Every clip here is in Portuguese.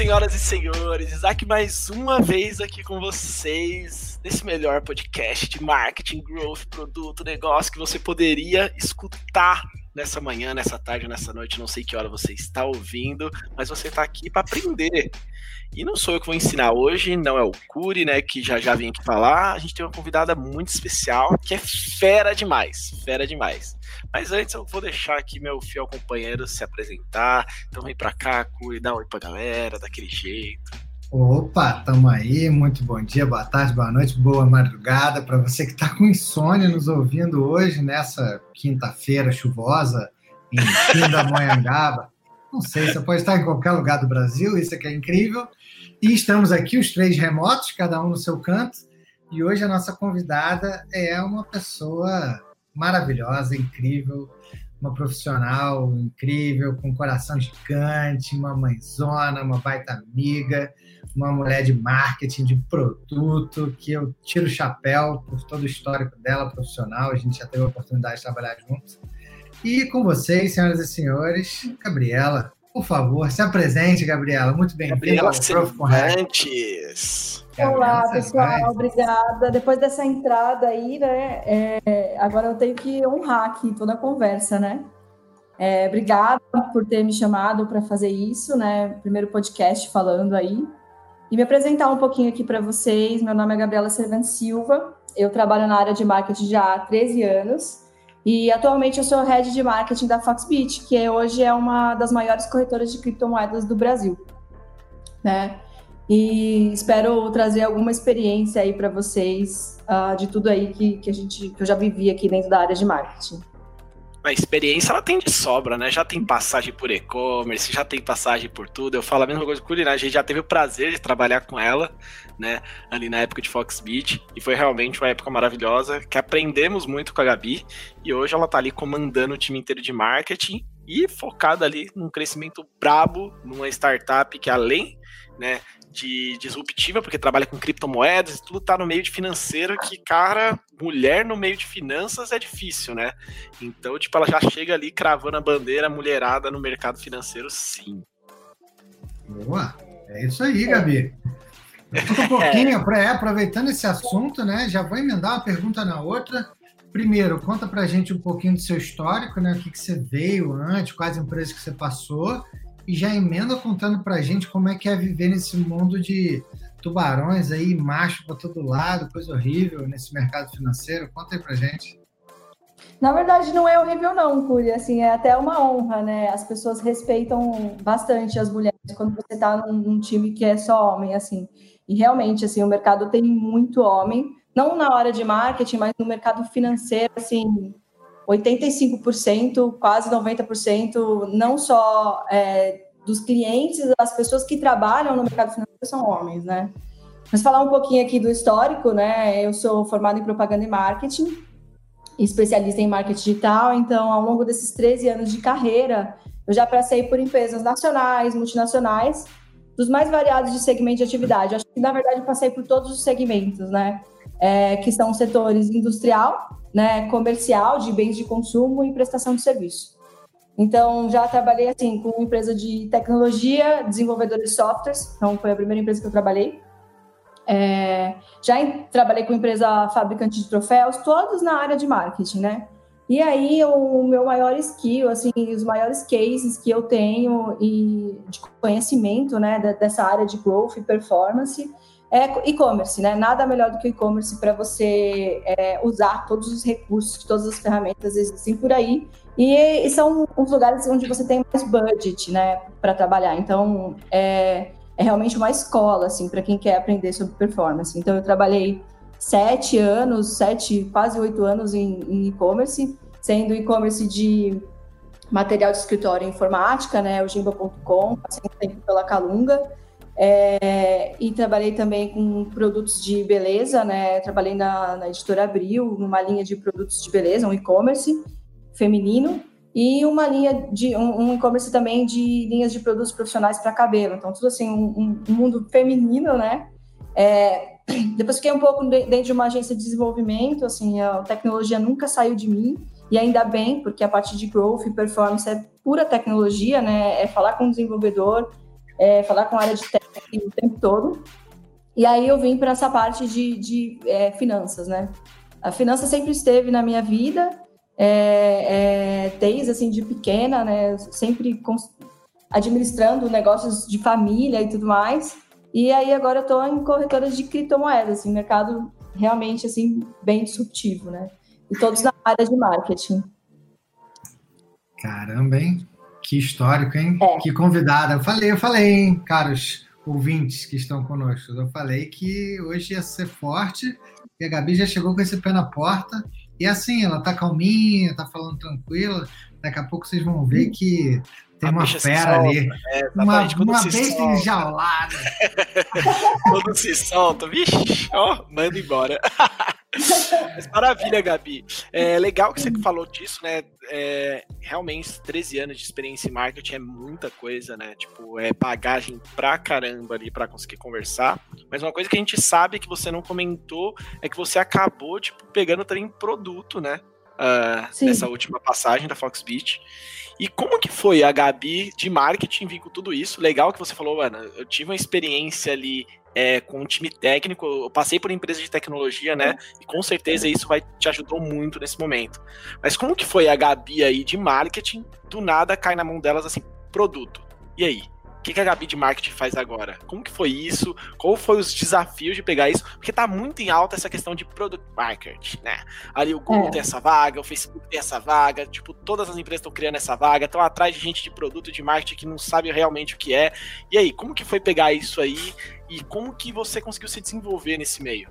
senhoras e senhores, Isaac mais uma vez aqui com vocês nesse melhor podcast de marketing, growth, produto, negócio que você poderia escutar nessa manhã, nessa tarde, nessa noite, não sei que hora você está ouvindo, mas você está aqui para aprender. E não sou eu que vou ensinar hoje, não é o Curi, né, que já já vim aqui falar. A gente tem uma convidada muito especial, que é fera demais, fera demais. Mas antes eu vou deixar aqui meu fiel companheiro se apresentar. Então vem para cá, Curi, dá um oi pra galera, daquele jeito. Opa, tamo aí. Muito bom dia, boa tarde, boa noite, boa madrugada para você que está com insônia nos ouvindo hoje nessa quinta-feira chuvosa em Pindamonhangaba. Não sei, você pode estar em qualquer lugar do Brasil, isso aqui é incrível. E estamos aqui, os três remotos, cada um no seu canto. E hoje a nossa convidada é uma pessoa maravilhosa, incrível, uma profissional incrível, com um coração gigante, uma mãezona, uma baita amiga, uma mulher de marketing, de produto, que eu tiro o chapéu por todo o histórico dela profissional, a gente já teve a oportunidade de trabalhar juntos. E com vocês, senhoras e senhores, Gabriela, por favor, se apresente, Gabriela. Muito bem-vinda Prof. Cervantes. Olá, pessoal, obrigada. Depois dessa entrada aí, né, é, agora eu tenho que honrar aqui toda a conversa, né? É, obrigada por ter me chamado para fazer isso, né? Primeiro podcast falando aí. E me apresentar um pouquinho aqui para vocês. Meu nome é Gabriela Cervantes Silva. Eu trabalho na área de marketing já há 13 anos. E atualmente eu sou head de marketing da Foxbit, que hoje é uma das maiores corretoras de criptomoedas do Brasil. Né? E espero trazer alguma experiência aí para vocês uh, de tudo aí que, que, a gente, que eu já vivi aqui dentro da área de marketing. A experiência ela tem de sobra, né? Já tem passagem por e-commerce, já tem passagem por tudo. Eu falo a mesma coisa com culinária, a gente já teve o prazer de trabalhar com ela, né? Ali na época de Foxbeat. E foi realmente uma época maravilhosa, que aprendemos muito com a Gabi. E hoje ela tá ali comandando o time inteiro de marketing e focada ali num crescimento brabo, numa startup que além né, de disruptiva, porque trabalha com criptomoedas e tudo tá no meio de financeiro que, cara, mulher no meio de finanças é difícil, né? Então, tipo, ela já chega ali cravando a bandeira mulherada no mercado financeiro, sim. Boa, é isso aí, Gabi. Um pouquinho, é. aproveitando esse assunto, né? Já vou emendar uma pergunta na outra. Primeiro, conta pra gente um pouquinho do seu histórico, né? O que, que você veio antes, quais empresas que você passou e já emenda contando para a gente como é que é viver nesse mundo de tubarões aí, macho para todo lado, coisa horrível nesse mercado financeiro. Conta aí para gente. Na verdade, não é horrível não, Curi, assim, é até uma honra, né? As pessoas respeitam bastante as mulheres quando você está num, num, time que é só homem, assim. E realmente, assim, o mercado tem muito homem, não na hora de marketing, mas no mercado financeiro, assim, 85%, quase 90%, não só é, dos clientes, das pessoas que trabalham no mercado financeiro são homens, né? Mas falar um pouquinho aqui do histórico, né? Eu sou formada em propaganda e marketing, especialista em marketing digital, então ao longo desses 13 anos de carreira, eu já passei por empresas nacionais, multinacionais, dos mais variados de segmento de atividade. acho que na verdade passei por todos os segmentos, né? É, que são setores industrial, né, comercial de bens de consumo e prestação de serviço. Então, já trabalhei assim com empresa de tecnologia, desenvolvedora de softwares, então foi a primeira empresa que eu trabalhei. É, já em, trabalhei com empresa fabricante de troféus, todos na área de marketing, né? E aí, o meu maior skill, assim, os maiores cases que eu tenho e de conhecimento, né, dessa área de growth e performance, é e-commerce, né? Nada melhor do que o e-commerce para você é, usar todos os recursos, todas as ferramentas existem por aí. E, e, são os lugares onde você tem mais budget, né, para trabalhar. Então, é, é realmente uma escola, assim, para quem quer aprender sobre performance. Então, eu trabalhei sete anos, sete, quase oito anos em e-commerce, sendo e-commerce de material de escritório e informática, né, o Gimba.com, passei um tempo pela Calunga, é, e trabalhei também com produtos de beleza, né? Trabalhei na, na editora Abril, numa linha de produtos de beleza, um e-commerce feminino, e uma linha de um, um e-commerce também de linhas de produtos profissionais para cabelo. Então, tudo assim, um, um mundo feminino, né? É, depois fiquei um pouco dentro de uma agência de desenvolvimento, assim, a tecnologia nunca saiu de mim, e ainda bem, porque a parte de growth e performance é pura tecnologia, né? É falar com o desenvolvedor, é, falar com a área de técnica o tempo todo. E aí eu vim para essa parte de, de é, finanças, né? A finança sempre esteve na minha vida, é, é, desde assim de pequena, né? Sempre administrando negócios de família e tudo mais. E aí agora eu estou em corretoras de criptomoedas, assim, mercado realmente assim bem disruptivo, né? E todos na área de marketing. Caramba, hein? Que histórico, hein? É. Que convidada. Eu falei, eu falei, hein, caros ouvintes que estão conosco. Eu falei que hoje ia ser forte e a Gabi já chegou com esse pé na porta. E assim, ela tá calminha, tá falando tranquila. Daqui a pouco vocês vão ver que tem uma fera ali. É, uma uma besta enjaulada. quando se solta, vixe, ó, manda embora. Mas maravilha, Gabi. É legal que você falou disso, né? É, realmente, 13 anos de experiência em marketing é muita coisa, né? Tipo, é bagagem pra caramba ali pra conseguir conversar. Mas uma coisa que a gente sabe que você não comentou é que você acabou, tipo, pegando também produto, né? Uh, nessa última passagem da Fox Beach. E como que foi a Gabi de marketing vir com tudo isso? Legal que você falou, Ana, eu tive uma experiência ali é, com um time técnico, eu passei por empresa de tecnologia, né? E com certeza isso vai te ajudou muito nesse momento. Mas como que foi a Gabi aí de marketing? Do nada cai na mão delas assim, produto. E aí? O que, que a Gabi de marketing faz agora? Como que foi isso? Qual foi os desafios de pegar isso? Porque tá muito em alta essa questão de product marketing, né? Ali o Google é. tem essa vaga, o Facebook tem essa vaga, tipo, todas as empresas estão criando essa vaga, estão atrás de gente de produto de marketing que não sabe realmente o que é. E aí, como que foi pegar isso aí e como que você conseguiu se desenvolver nesse meio?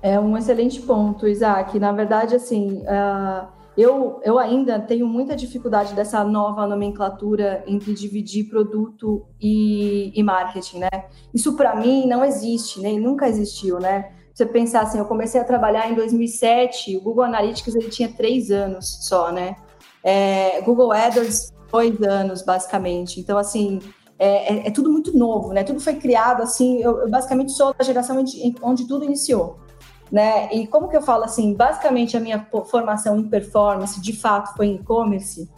É um excelente ponto, Isaac. Na verdade, assim, uh eu, eu ainda tenho muita dificuldade dessa nova nomenclatura entre dividir produto e, e marketing, né? Isso para mim não existe, nem nunca existiu, né? Você pensar assim, eu comecei a trabalhar em 2007, o Google Analytics ele tinha três anos só, né? É, Google AdWords dois anos basicamente. Então assim é, é, é, tudo muito novo, né? Tudo foi criado assim. Eu, eu basicamente sou da geração onde, onde tudo iniciou né? E como que eu falo assim, basicamente a minha formação em performance, de fato, foi em e-commerce.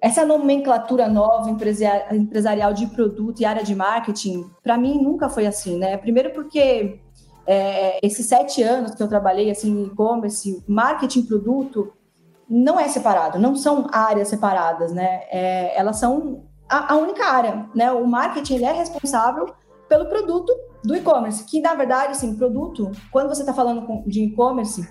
Essa nomenclatura nova empresarial de produto e área de marketing, para mim nunca foi assim, né? Primeiro porque é, esses sete anos que eu trabalhei assim em e-commerce, marketing produto não é separado, não são áreas separadas, né? É, elas são a, a, única área, né? O marketing ele é responsável pelo produto do e-commerce, que na verdade, assim, produto, quando você está falando de e-commerce,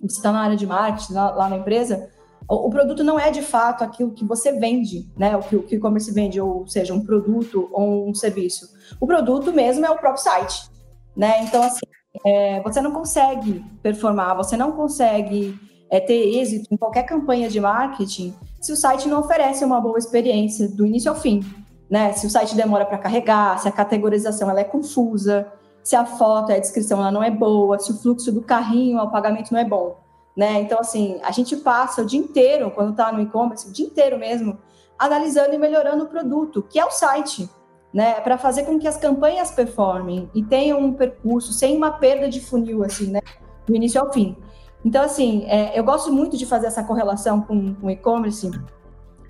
você está na área de marketing, lá, na empresa, o, o, produto não é de fato aquilo que você vende, né? O que o e-commerce vende, ou seja, um produto ou um serviço. O produto mesmo é o próprio site, né? Então, assim, é, você não consegue performar, você não consegue é, ter êxito em qualquer campanha de marketing se o site não oferece uma boa experiência do início ao fim né? Se o site demora para carregar, se a categorização ela é confusa, se a foto a descrição ela não é boa, se o fluxo do carrinho ao pagamento não é bom, né? Então assim, a gente passa o dia inteiro quando está no e-commerce, o dia inteiro mesmo, analisando e melhorando o produto, que é o site, né? Para fazer com que as campanhas performem e tenham um percurso sem uma perda de funil assim, né? Do início ao fim. Então assim, é, eu gosto muito de fazer essa correlação com o e-commerce,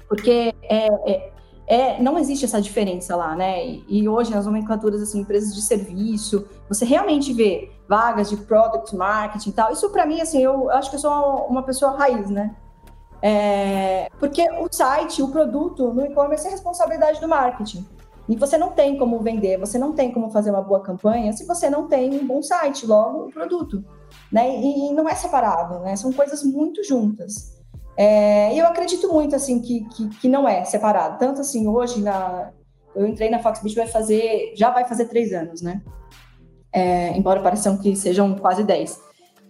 porque é, é é, não existe essa diferença lá, né? E, e, hoje nas nomenclaturas assim, empresas de serviço, você realmente vê vagas de product marketing e tal. Isso para mim assim, eu, eu, acho que eu sou uma pessoa raiz, né? É, porque o site, o produto no e-commerce é responsabilidade do marketing. E você não tem como vender, você não tem como fazer uma boa campanha se você não tem um bom site, logo o produto, né? E, e não é separado, né? São coisas muito juntas. É, eu acredito muito assim que, que, que, não é separado. Tanto assim, hoje na, eu entrei na Foxbit vai fazer, já vai fazer três anos, né? É, embora pareçam que sejam quase dez.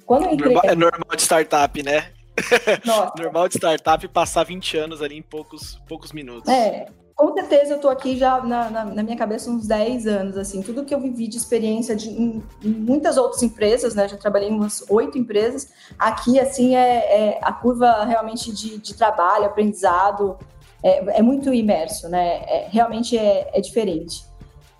Quando entrei... normal, é normal de startup, né? normal de startup passar 20 anos ali em poucos, poucos minutos. É, com certeza eu estou aqui já na, na, na, minha cabeça uns 10 anos, assim, tudo que eu vivi de experiência de, em, em muitas outras empresas, né, já trabalhei em umas oito empresas, aqui, assim, é, é a curva realmente de, de trabalho, aprendizado, é, é, muito imerso, né, é, realmente é, é diferente.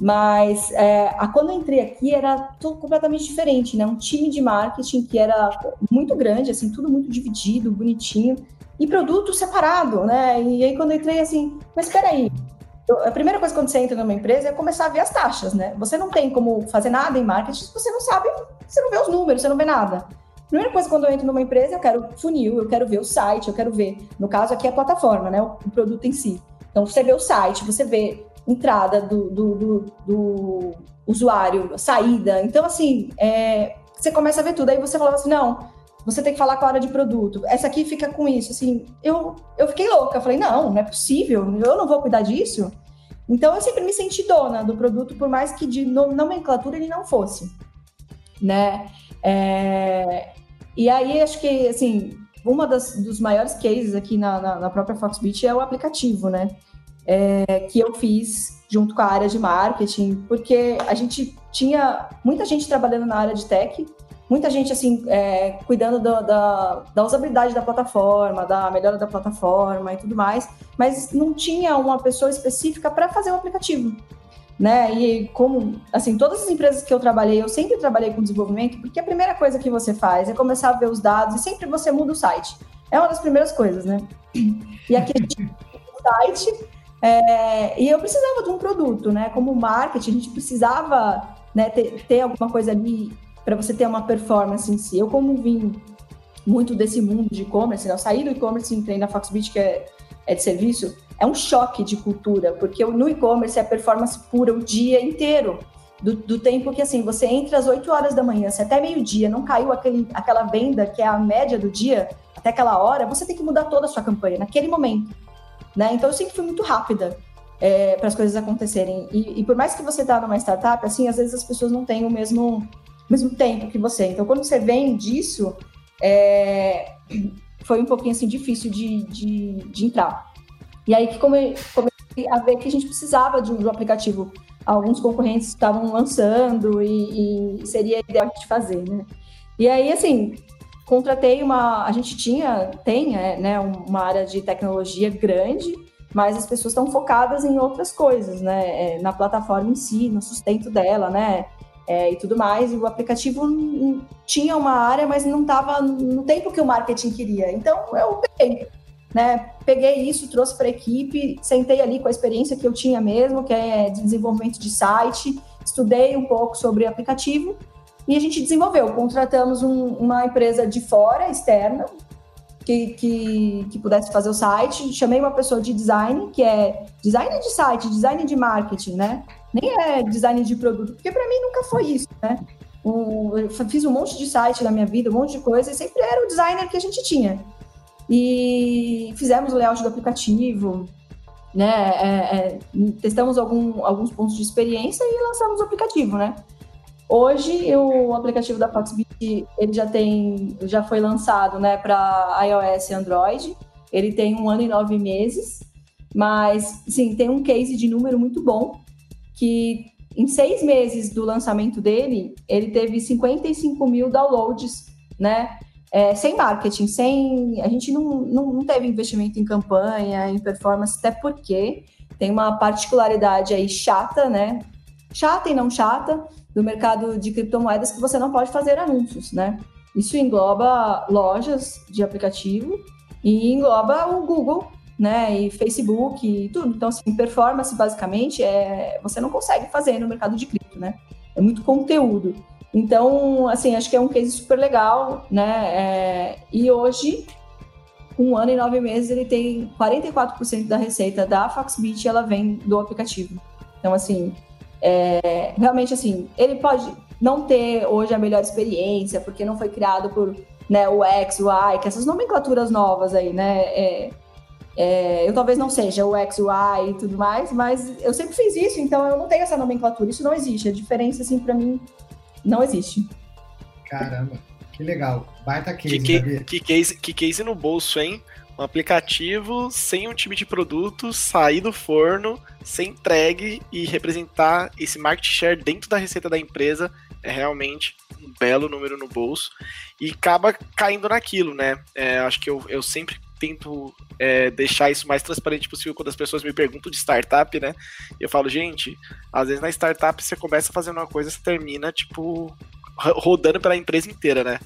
Mas é, a, quando eu entrei aqui era tudo completamente diferente, né? Um time de marketing que era muito grande, assim, tudo muito dividido, bonitinho e produto separado, né? E aí quando eu entrei assim, mas espera aí, a primeira coisa quando você entra numa empresa é começar a ver as taxas, né? Você não tem como fazer nada em marketing se você não sabe, você não vê os números, você não vê nada. Primeira coisa quando eu entro numa empresa, eu quero funil, eu quero ver o site, eu quero ver, no caso aqui é a plataforma, né? O produto em si. Então você vê o site, você vê entrada do, do, do, do usuário, saída. Então, assim, é, você começa a ver tudo. Aí você fala assim, não, você tem que falar com a área de produto. Essa aqui fica com isso. Assim, eu, eu fiquei louca. Eu falei, não, não é possível. Eu não vou cuidar disso. Então, eu sempre me senti dona do produto, por mais que de nomenclatura ele não fosse. Né? É, e aí, acho que, assim, uma das, dos maiores cases aqui na, na, na própria Foxbit é o aplicativo, né? É, que eu fiz junto com a área de marketing, porque a gente tinha muita gente trabalhando na área de tech, muita gente assim é, cuidando do, da, da usabilidade da plataforma, da melhora da plataforma e tudo mais, mas não tinha uma pessoa específica para fazer o um aplicativo. Né? E como, assim, todas as empresas que eu trabalhei, eu sempre trabalhei com desenvolvimento, porque a primeira coisa que você faz é começar a ver os dados e sempre você muda o site. É uma das primeiras coisas, né? E aqui a gente o site é, e eu precisava de um produto, né? Como marketing, a gente precisava né, ter, ter alguma coisa ali para você ter uma performance em si. Eu, como vim muito desse mundo de e-commerce, né? eu saí do e-commerce e entrei na Foxbit, que é, é de serviço, é um choque de cultura, porque no e-commerce é performance pura o dia inteiro. Do, do, tempo que, assim, você entra às 8 horas da manhã, se até meio-dia não caiu aquele, aquela venda, que é a média do dia, até aquela hora, você tem que mudar toda a sua campanha naquele momento. Né? Então eu sempre fui muito rápida é, para as coisas acontecerem. E, e, por mais que você tá numa startup, assim, às vezes as pessoas não têm o mesmo, mesmo tempo que você. Então quando você vem disso, é, foi um pouquinho assim difícil de, de, de entrar. E aí que come, comecei a ver que a gente precisava de um, de um aplicativo. Alguns concorrentes estavam lançando e, e seria ideal de fazer, né? E aí, assim, contratei uma. A gente tinha, tem, é, né, uma área de tecnologia grande, mas as pessoas estão focadas em outras coisas, né? É, na plataforma em si, no sustento dela, né? É, e tudo mais. E o aplicativo tinha uma área, mas não estava no tempo que o marketing queria. Então eu peguei, né? Peguei isso, trouxe para a equipe, sentei ali com a experiência que eu tinha mesmo, que é de desenvolvimento de site, estudei um pouco sobre aplicativo e a gente desenvolveu, contratamos um, uma empresa de fora, externa, que, que, que, pudesse fazer o site. Chamei uma pessoa de design, que é design de site, design de marketing, né? Nem é design de produto, porque para mim nunca foi isso, né? eu fiz um monte de site na minha vida, um monte de coisa, e sempre era o designer que a gente tinha. E fizemos o layout do aplicativo, né? É, é, testamos algum, alguns pontos de experiência e lançamos o aplicativo, né? Hoje o aplicativo da Foxbit ele já tem, já foi lançado, né, para iOS e Android. Ele tem um ano e nove meses, mas sim tem um case de número muito bom que em seis meses do lançamento dele ele teve 55 mil downloads, né? É, sem marketing, sem a gente não, não, não teve investimento em campanha, em performance, até porque tem uma particularidade aí chata, né? Chata e não chata, do mercado de criptomoedas que você não pode fazer anúncios, né? Isso engloba lojas de aplicativo e engloba o Google, né? E Facebook e tudo. Então, assim, performance basicamente é você não consegue fazer no mercado de cripto, né? É muito conteúdo. Então, assim, acho que é um case super legal, né? É... e hoje, um ano e nove meses, ele tem 44% da receita da Foxbit, ela vem do aplicativo. Então, assim, é, realmente, assim, ele pode não ter hoje a melhor experiência, porque não foi criado por né, o X, o Y, que essas nomenclaturas novas aí, né? É, é, eu talvez não seja o X, o Y e tudo mais, mas eu sempre fiz isso, então eu não tenho essa nomenclatura. Isso não existe. A diferença, assim, para mim, não existe. Caramba, que legal. Baita case, que, que, case, que case no bolso, hein? um aplicativo sem um time de produtos sair do forno, ser entregue e representar esse market share dentro da receita da empresa é realmente um belo número no bolso e acaba caindo naquilo, né? É, acho que eu, eu sempre tento é, deixar isso mais transparente possível quando as pessoas me perguntam de startup, né? Eu falo, gente, às vezes na startup você começa fazendo uma coisa, você termina, tipo, rodando pela empresa inteira, né?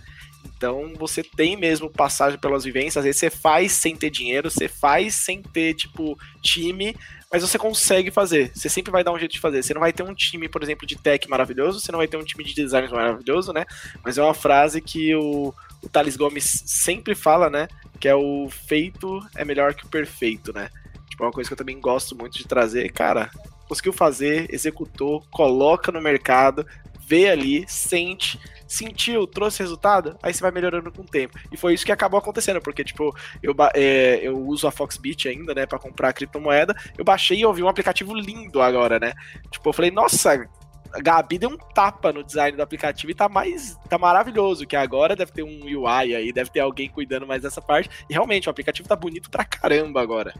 Então você tem mesmo passagem pelas vivências, às vezes você faz sem ter dinheiro, você faz sem ter, tipo, time, mas você consegue fazer. Você sempre vai dar um jeito de fazer. Você não vai ter um time, por exemplo, de tech maravilhoso, você não vai ter um time de design maravilhoso, né? Mas é uma frase que o, o Thales Gomes sempre fala, né? Que é o feito é melhor que o perfeito, né? Tipo, é uma coisa que eu também gosto muito de trazer. Cara, conseguiu fazer, executou, coloca no mercado, vê ali, sente, sentiu, trouxe resultado, aí você vai melhorando com o tempo. E foi isso que acabou acontecendo, porque, tipo, eu, é, eu uso a Foxbit ainda, né, para comprar criptomoeda, eu baixei e ouvi um aplicativo lindo agora, né? Tipo, eu falei, nossa, a Gabi deu um tapa no design do aplicativo e tá mais. tá maravilhoso. Que agora deve ter um UI aí, deve ter alguém cuidando mais dessa parte. E realmente, o aplicativo tá bonito pra caramba agora.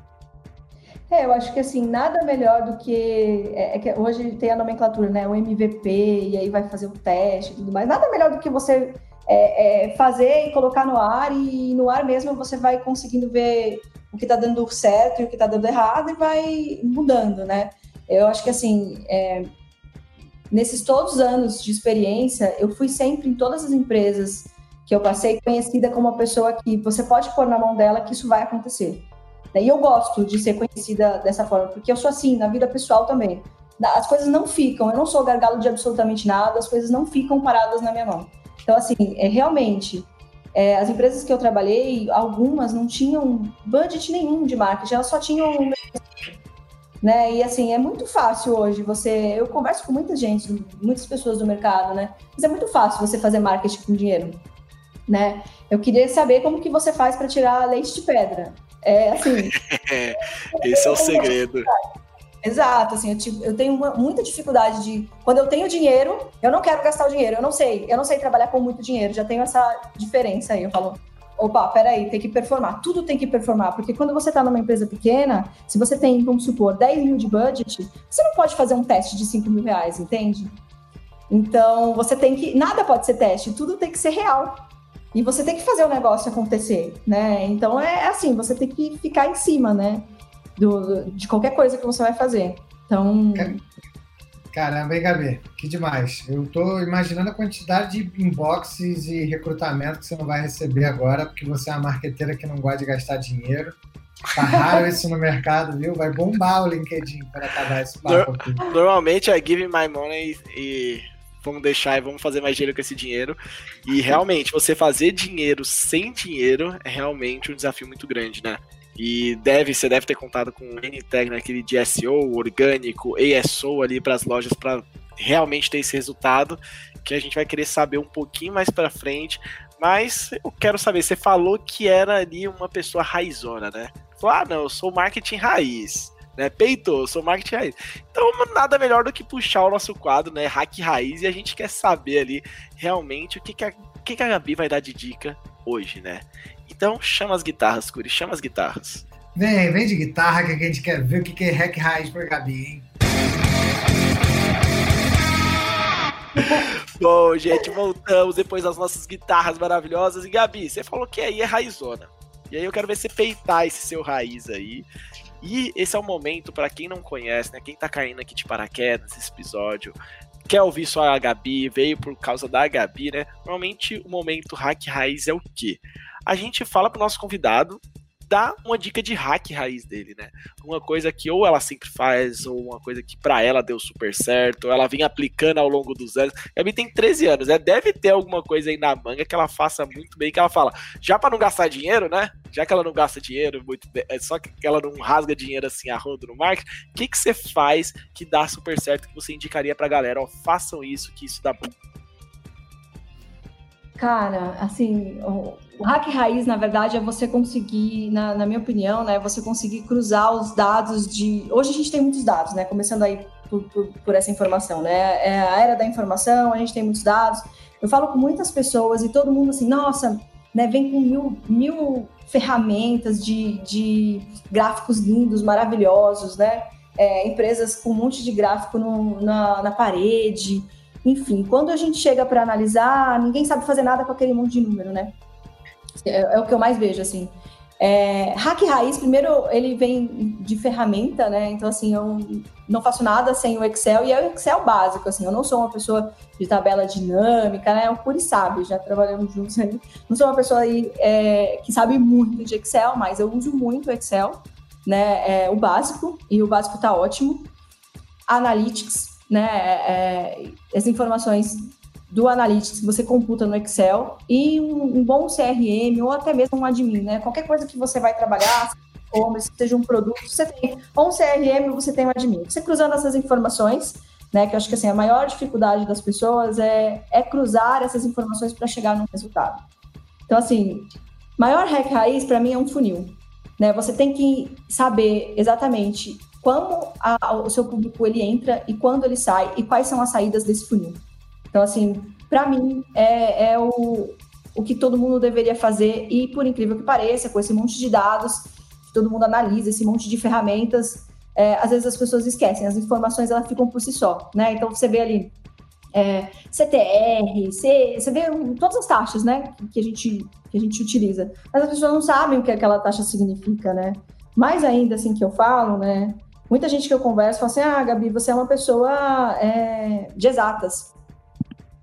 É, eu acho que assim, nada melhor do que, é, é que hoje tem a nomenclatura, né? O MVP, e aí vai fazer o teste e tudo mais. Nada melhor do que você é, é, fazer e colocar no ar, e no ar mesmo você vai conseguindo ver o que está dando certo e o que está dando errado e vai mudando, né? Eu acho que assim, é, nesses todos os anos de experiência, eu fui sempre em todas as empresas que eu passei conhecida como uma pessoa que você pode pôr na mão dela que isso vai acontecer. E eu gosto de ser conhecida dessa forma, porque eu sou assim na vida pessoal também. As coisas não ficam, eu não sou gargalo de absolutamente nada, as coisas não ficam paradas na minha mão. Então, assim, é, realmente, é, as empresas que eu trabalhei, algumas não tinham budget nenhum de marketing, elas só tinham. Né? E assim, é muito fácil hoje você. Eu converso com muita gente, muitas pessoas do mercado, né? Mas é muito fácil você fazer marketing com dinheiro. Né? Eu queria saber como que você faz para tirar leite de pedra. É assim. Esse é o segredo. Exato, assim, eu, eu tenho uma, muita dificuldade de. Quando eu tenho dinheiro, eu não quero gastar o dinheiro, eu não sei, eu não sei trabalhar com muito dinheiro, já tenho essa diferença aí. Eu falo, opa, peraí, tem que performar, tudo tem que performar, porque quando você está numa empresa pequena, se você tem, vamos supor, 10 mil de budget, você não pode fazer um teste de 5 mil reais, entende? Então, você tem que. Nada pode ser teste, tudo tem que ser real. E você tem que fazer o negócio acontecer, né? Então é assim, você tem que ficar em cima, né? Do, de qualquer coisa que você vai fazer. Então. Caramba, hein, Gabi? Que demais. Eu tô imaginando a quantidade de inboxes e recrutamento que você não vai receber agora, porque você é uma marqueteira que não gosta de gastar dinheiro. Tá raro isso no mercado, viu? Vai bombar o LinkedIn para acabar esse papo aqui. Normalmente é give my money e vamos deixar e vamos fazer mais dinheiro com esse dinheiro. E realmente, você fazer dinheiro sem dinheiro é realmente um desafio muito grande, né? E deve, você deve ter contado com o NTag naquele de SEO, orgânico, ASO ali para as lojas para realmente ter esse resultado, que a gente vai querer saber um pouquinho mais para frente. Mas eu quero saber, você falou que era ali uma pessoa raizona, né? Falou, ah, não, eu sou marketing raiz né? Peitou, sou marketing raiz. Então, nada melhor do que puxar o nosso quadro, né? Hack raiz, e a gente quer saber ali realmente o que, que, a, o que, que a Gabi vai dar de dica hoje, né? Então, chama as guitarras, Curi, chama as guitarras. Vem, vem de guitarra que a gente quer ver o que, que é hack raiz pra Gabi, hein? Bom, gente, voltamos depois das nossas guitarras maravilhosas. E Gabi, você falou que aí é raizona. E aí eu quero ver você peitar esse seu raiz aí e esse é o momento, para quem não conhece, né? Quem tá caindo aqui de paraquedas nesse episódio, quer ouvir só a Gabi, veio por causa da Gabi, né? Normalmente o momento hack raiz é o quê? A gente fala pro nosso convidado dá uma dica de hack raiz dele, né? Uma coisa que ou ela sempre faz, ou uma coisa que para ela deu super certo, ela vem aplicando ao longo dos anos. Gabi tem 13 anos, né? Deve ter alguma coisa aí na manga que ela faça muito bem, que ela fala, já para não gastar dinheiro, né? Já que ela não gasta dinheiro, muito bem, é só que ela não rasga dinheiro assim a rodo no marketing, o que, que você faz que dá super certo, que você indicaria pra galera? Ó, façam isso, que isso dá bom. Cara, assim, hack raiz, na verdade, é você conseguir, na, na, minha opinião, né, você conseguir cruzar os dados de. Hoje a gente tem muitos dados, né? Começando aí por, por, por, essa informação, né? É a era da informação, a gente tem muitos dados. Eu falo com muitas pessoas e todo mundo assim, nossa, né, vem com mil, mil ferramentas de, de gráficos lindos, maravilhosos, né? É, empresas com um monte de gráfico no, na, na parede. Enfim, quando a gente chega para analisar, ninguém sabe fazer nada com aquele monte de número, né? É, é, o que eu mais vejo, assim. É, hack raiz, primeiro, ele vem de ferramenta, né? Então, assim, eu não faço nada sem o Excel, e é o Excel básico, assim. Eu não sou uma pessoa de tabela dinâmica, né? O Curi sabe, já trabalhamos juntos aí. Não sou uma pessoa aí, é, que sabe muito de Excel, mas eu uso muito o Excel. né, é, o básico, e o básico está ótimo. Analytics, né, é, é, as informações do Analytics que você computa no Excel e um, um, bom CRM ou até mesmo um admin, né? Qualquer coisa que você vai trabalhar, e-commerce, seja um produto, você tem ou um CRM ou você tem um admin. Você cruzando essas informações, né? Que eu acho que assim, a maior dificuldade das pessoas é, é cruzar essas informações para chegar num resultado. Então, assim, maior hack raiz para mim é um funil. Né? Você tem que saber exatamente como a, o seu público ele entra e quando ele sai e quais são as saídas desse funil. Então, assim, para mim é, é o, o que todo mundo deveria fazer e, por incrível que pareça, com esse monte de dados que todo mundo analisa, esse monte de ferramentas, é, às vezes as pessoas esquecem, as informações elas ficam por si só, né? Então você vê ali é, CTR, C, você vê todas as taxas, né, que a gente que a gente utiliza, mas as pessoas não sabem o que aquela taxa significa, né? Mais ainda assim que eu falo, né? Muita gente que eu converso fala assim: ah, Gabi, você é uma pessoa é, de exatas.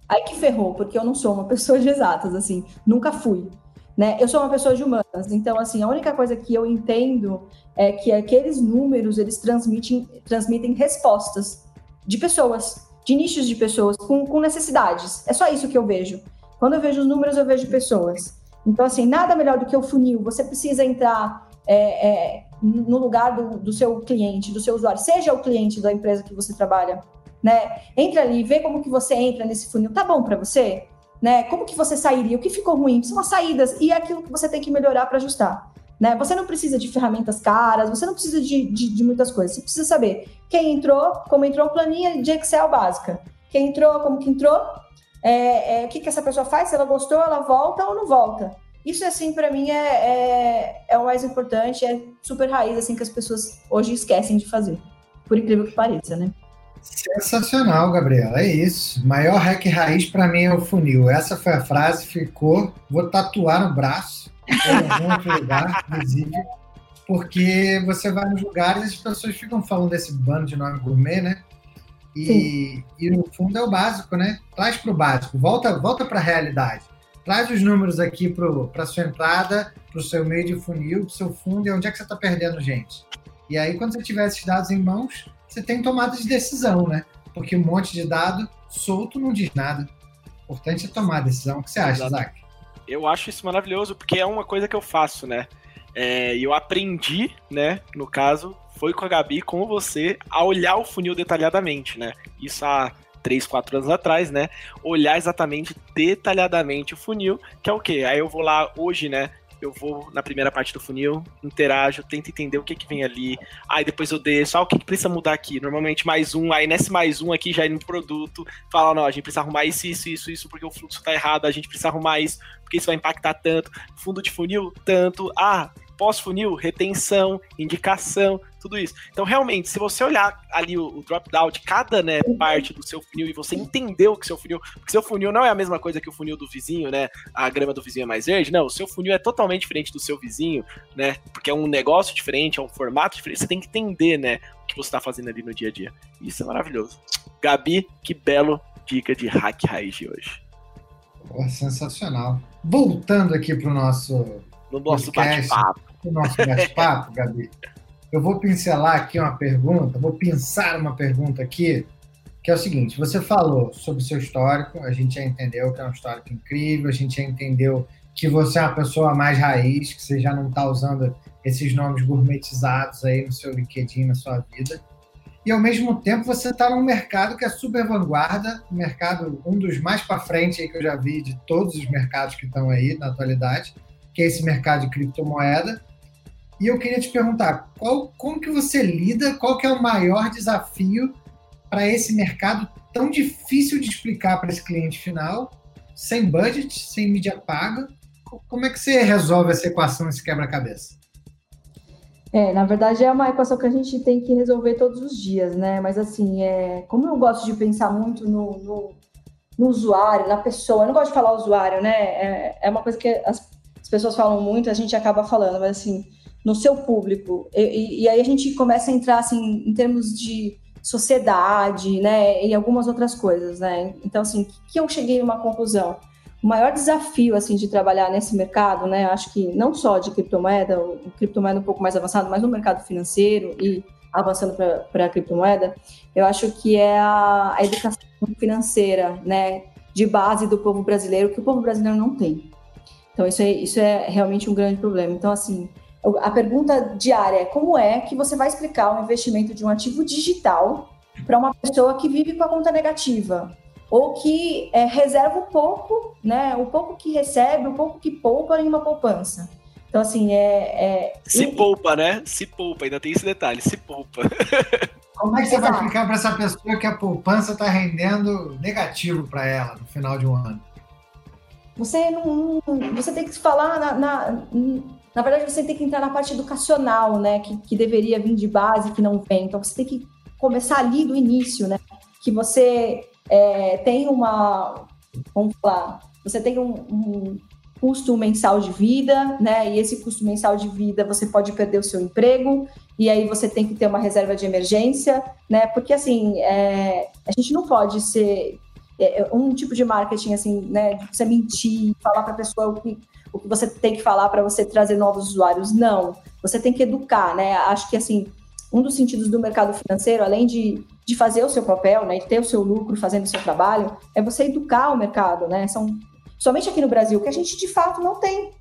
Aí que ferrou, porque eu não sou uma pessoa de exatas, assim, nunca fui. Né? Eu sou uma pessoa de humanas, então assim, a única coisa que eu entendo é que aqueles números eles transmitem, transmitem respostas de pessoas, de nichos de pessoas com, com necessidades. É só isso que eu vejo. Quando eu vejo os números, eu vejo pessoas. Então, assim, nada melhor do que o funil. Você precisa entrar é, é, no lugar do, do, seu cliente, do seu usuário, seja o cliente da empresa que você trabalha, né? Entra ali, vê como que você entra nesse funil. Tá bom para você? Né? Como que você sairia? O que ficou ruim? São as saídas e é aquilo que você tem que melhorar para ajustar. Né? Você não precisa de ferramentas caras, você não precisa de, de, de, muitas coisas. Você precisa saber quem entrou, como entrou, planilha de Excel básica. Quem entrou, como que entrou, é, é, o que, que essa pessoa faz, se ela gostou, ela volta ou não volta. Isso, assim, para mim é, é, é, o mais importante, é super raiz, assim, que as pessoas hoje esquecem de fazer. Por incrível que pareça, né? Sensacional, Gabriela. É isso. Maior hack raiz para mim é o funil. Essa foi a frase, ficou. Vou tatuar no braço, em algum outro lugar visível, porque você vai nos lugares e as pessoas ficam falando desse bando de nome gourmet, né? E, e no fundo é o básico, né? Traz para o básico, volta, volta para a realidade. Traz os números aqui para a sua entrada, para o seu meio de funil, para o seu fundo e onde é que você está perdendo gente. E aí, quando você tiver esses dados em mãos, você tem tomada de decisão, né? Porque um monte de dado solto não diz nada. O importante é tomar a decisão. O que você acha, Isaac? Eu acho isso maravilhoso, porque é uma coisa que eu faço, né? É, e eu aprendi, né, no caso, foi com a Gabi, com você, a olhar o funil detalhadamente, né? Isso há 3, 4 anos atrás, né? Olhar exatamente, detalhadamente o funil, que é o quê? Aí eu vou lá hoje, né? Eu vou na primeira parte do funil, interajo, tento entender o que que vem ali, aí depois eu desço, ah, o que, que precisa mudar aqui? Normalmente mais um, aí nesse mais um aqui já no produto, fala, não, a gente precisa arrumar isso, isso, isso, isso, porque o fluxo tá errado, a gente precisa arrumar isso, porque isso vai impactar tanto, fundo de funil, tanto, ah, pós-funil, retenção, indicação, tudo isso. Então, realmente, se você olhar ali o, o drop-down de cada né, parte do seu funil e você entender o que seu funil. Porque seu funil não é a mesma coisa que o funil do vizinho, né? A grama do vizinho é mais verde. Não, o seu funil é totalmente diferente do seu vizinho, né? Porque é um negócio diferente, é um formato diferente. Você tem que entender, né? O que você está fazendo ali no dia a dia. Isso é maravilhoso. Gabi, que belo dica de hack raiz de hoje. Pô, sensacional. Voltando aqui para o nosso no nosso bate-papo. No nosso bate-papo, Gabi. Eu vou pincelar aqui uma pergunta, vou pensar uma pergunta aqui, que é o seguinte: você falou sobre o seu histórico, a gente já entendeu que é um histórico incrível, a gente já entendeu que você é uma pessoa mais raiz, que você já não está usando esses nomes gourmetizados aí no seu LinkedIn, na sua vida. E ao mesmo tempo você está num mercado que é super vanguarda, um mercado um dos mais para frente aí que eu já vi de todos os mercados que estão aí na atualidade que é esse mercado de criptomoeda. E eu queria te perguntar, qual, como que você lida, qual que é o maior desafio para esse mercado tão difícil de explicar para esse cliente final, sem budget, sem mídia paga? Como é que você resolve essa equação, esse quebra-cabeça? É, na verdade é uma equação que a gente tem que resolver todos os dias, né? Mas assim, é, como eu gosto de pensar muito no, no, no usuário, na pessoa, eu não gosto de falar usuário, né? É, é uma coisa que as, pessoas falam muito, a gente acaba falando, mas assim, no seu público. E, e, aí a gente começa a entrar assim em termos de sociedade, né, e algumas outras coisas, né? Então assim, que eu cheguei a uma conclusão. o maior desafio assim de trabalhar nesse mercado, né? Acho que não só de criptomoeda, o criptomoeda um pouco mais avançado, mas no mercado financeiro e avançando para a criptomoeda, eu acho que é a, a, educação financeira, né, de base do povo brasileiro, que o povo brasileiro não tem. Então isso é, isso é realmente um grande problema. Então assim, a pergunta diária é como é que você vai explicar o investimento de um ativo digital para uma pessoa que vive com a conta negativa? ou que é, reserva um pouco, né? O pouco que recebe, o pouco que poupa em uma poupança. Então, assim, é. é... Se poupa, né? Se poupa, ainda tem esse detalhe, se poupa. Como é que você Exato. vai explicar para essa pessoa que a poupança está rendendo negativo para ela no final de um ano? Você não. Você tem que falar na, na, na verdade, você tem que entrar na parte educacional, né? Que, que deveria vir de base, que não vem. Então, você tem que começar ali do início, né? Que você é, tem uma, vamos falar, você tem um, um, custo mensal de vida, né? E esse custo mensal de vida você pode perder o seu emprego e aí você tem que ter uma reserva de emergência, né? Porque assim, é, a gente não pode ser é, é um tipo de marketing assim, né? De você mentir, falar para a pessoa o que, o que você tem que falar para você trazer novos usuários. Não, você tem que educar, né? Acho que assim um dos sentidos do mercado financeiro, além de, de fazer o seu papel, né, de ter o seu lucro fazendo o seu trabalho, é você educar o mercado, né? São somente aqui no Brasil que a gente de fato não tem,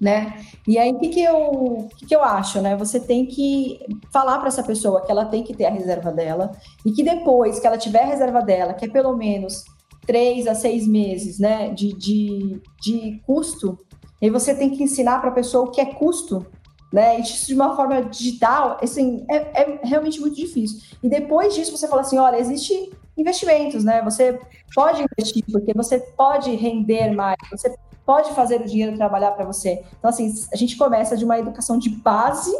né? E aí o que, que eu que, que eu acho, né? Você tem que falar para essa pessoa que ela tem que ter a reserva dela e que depois que ela tiver a reserva dela, que é pelo menos três a seis meses, né, de, de, de custo, e você tem que ensinar para a pessoa o que é custo né? Isso de uma forma digital, assim, é, é, realmente muito difícil. E depois disso você fala assim, olha, existe investimentos, né? Você pode investir porque você pode render mais, você pode fazer o dinheiro trabalhar para você. Então assim, a gente começa de uma educação de base,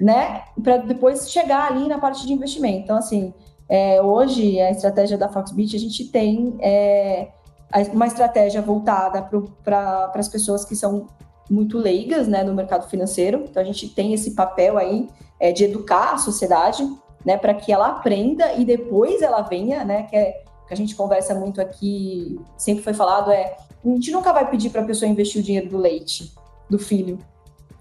né? Para depois chegar ali na parte de investimento. Então assim, é, hoje a estratégia da Foxbit a gente tem é, uma estratégia voltada para as pessoas que são muito leigas né, no mercado financeiro. Então, a gente tem esse papel aí é, de educar a sociedade, né, para que ela aprenda e depois ela venha, né, que é que a gente conversa muito aqui, sempre foi falado, é a gente nunca vai pedir para a pessoa investir o dinheiro do leite, do filho.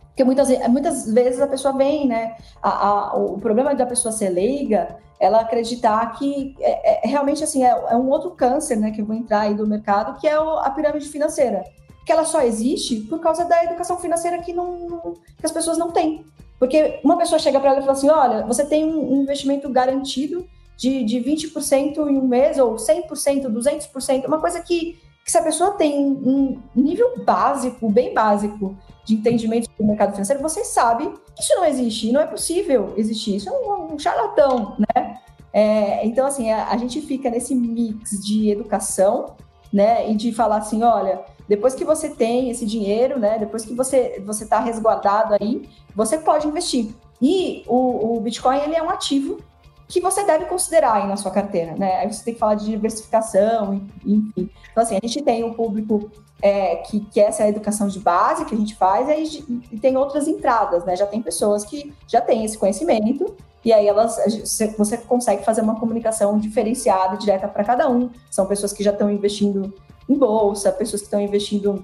Porque muitas, muitas vezes a pessoa vem, né? A, a, o problema da pessoa ser leiga, ela acreditar que é, é realmente assim, é, é, um outro câncer, né? Que eu vou entrar aí do mercado, que é a pirâmide financeira que ela só existe por causa da educação financeira que, não, que as pessoas não têm. Porque uma pessoa chega para ela e fala assim: olha, você tem um investimento garantido de, de 20% em um mês, ou 100%, 200%, uma coisa que, que se a pessoa tem um nível básico, bem básico, de entendimento do mercado financeiro, você sabe que isso não existe, não é possível existir, isso é um, um charlatão, né? É, então, assim, a, a gente fica nesse mix de educação, né, e de falar assim, olha, depois que você tem esse dinheiro, né? Depois que você você está resguardado aí, você pode investir. E o, o Bitcoin ele é um ativo que você deve considerar aí na sua carteira, né? Aí você tem que falar de diversificação, enfim. Então, assim, a gente tem um público é, que, que essa é a educação de base que a gente faz, aí, e tem outras entradas, né? Já tem pessoas que já têm esse conhecimento, e aí elas você consegue fazer uma comunicação diferenciada, direta para cada um. São pessoas que já estão investindo em bolsa, pessoas que estão investindo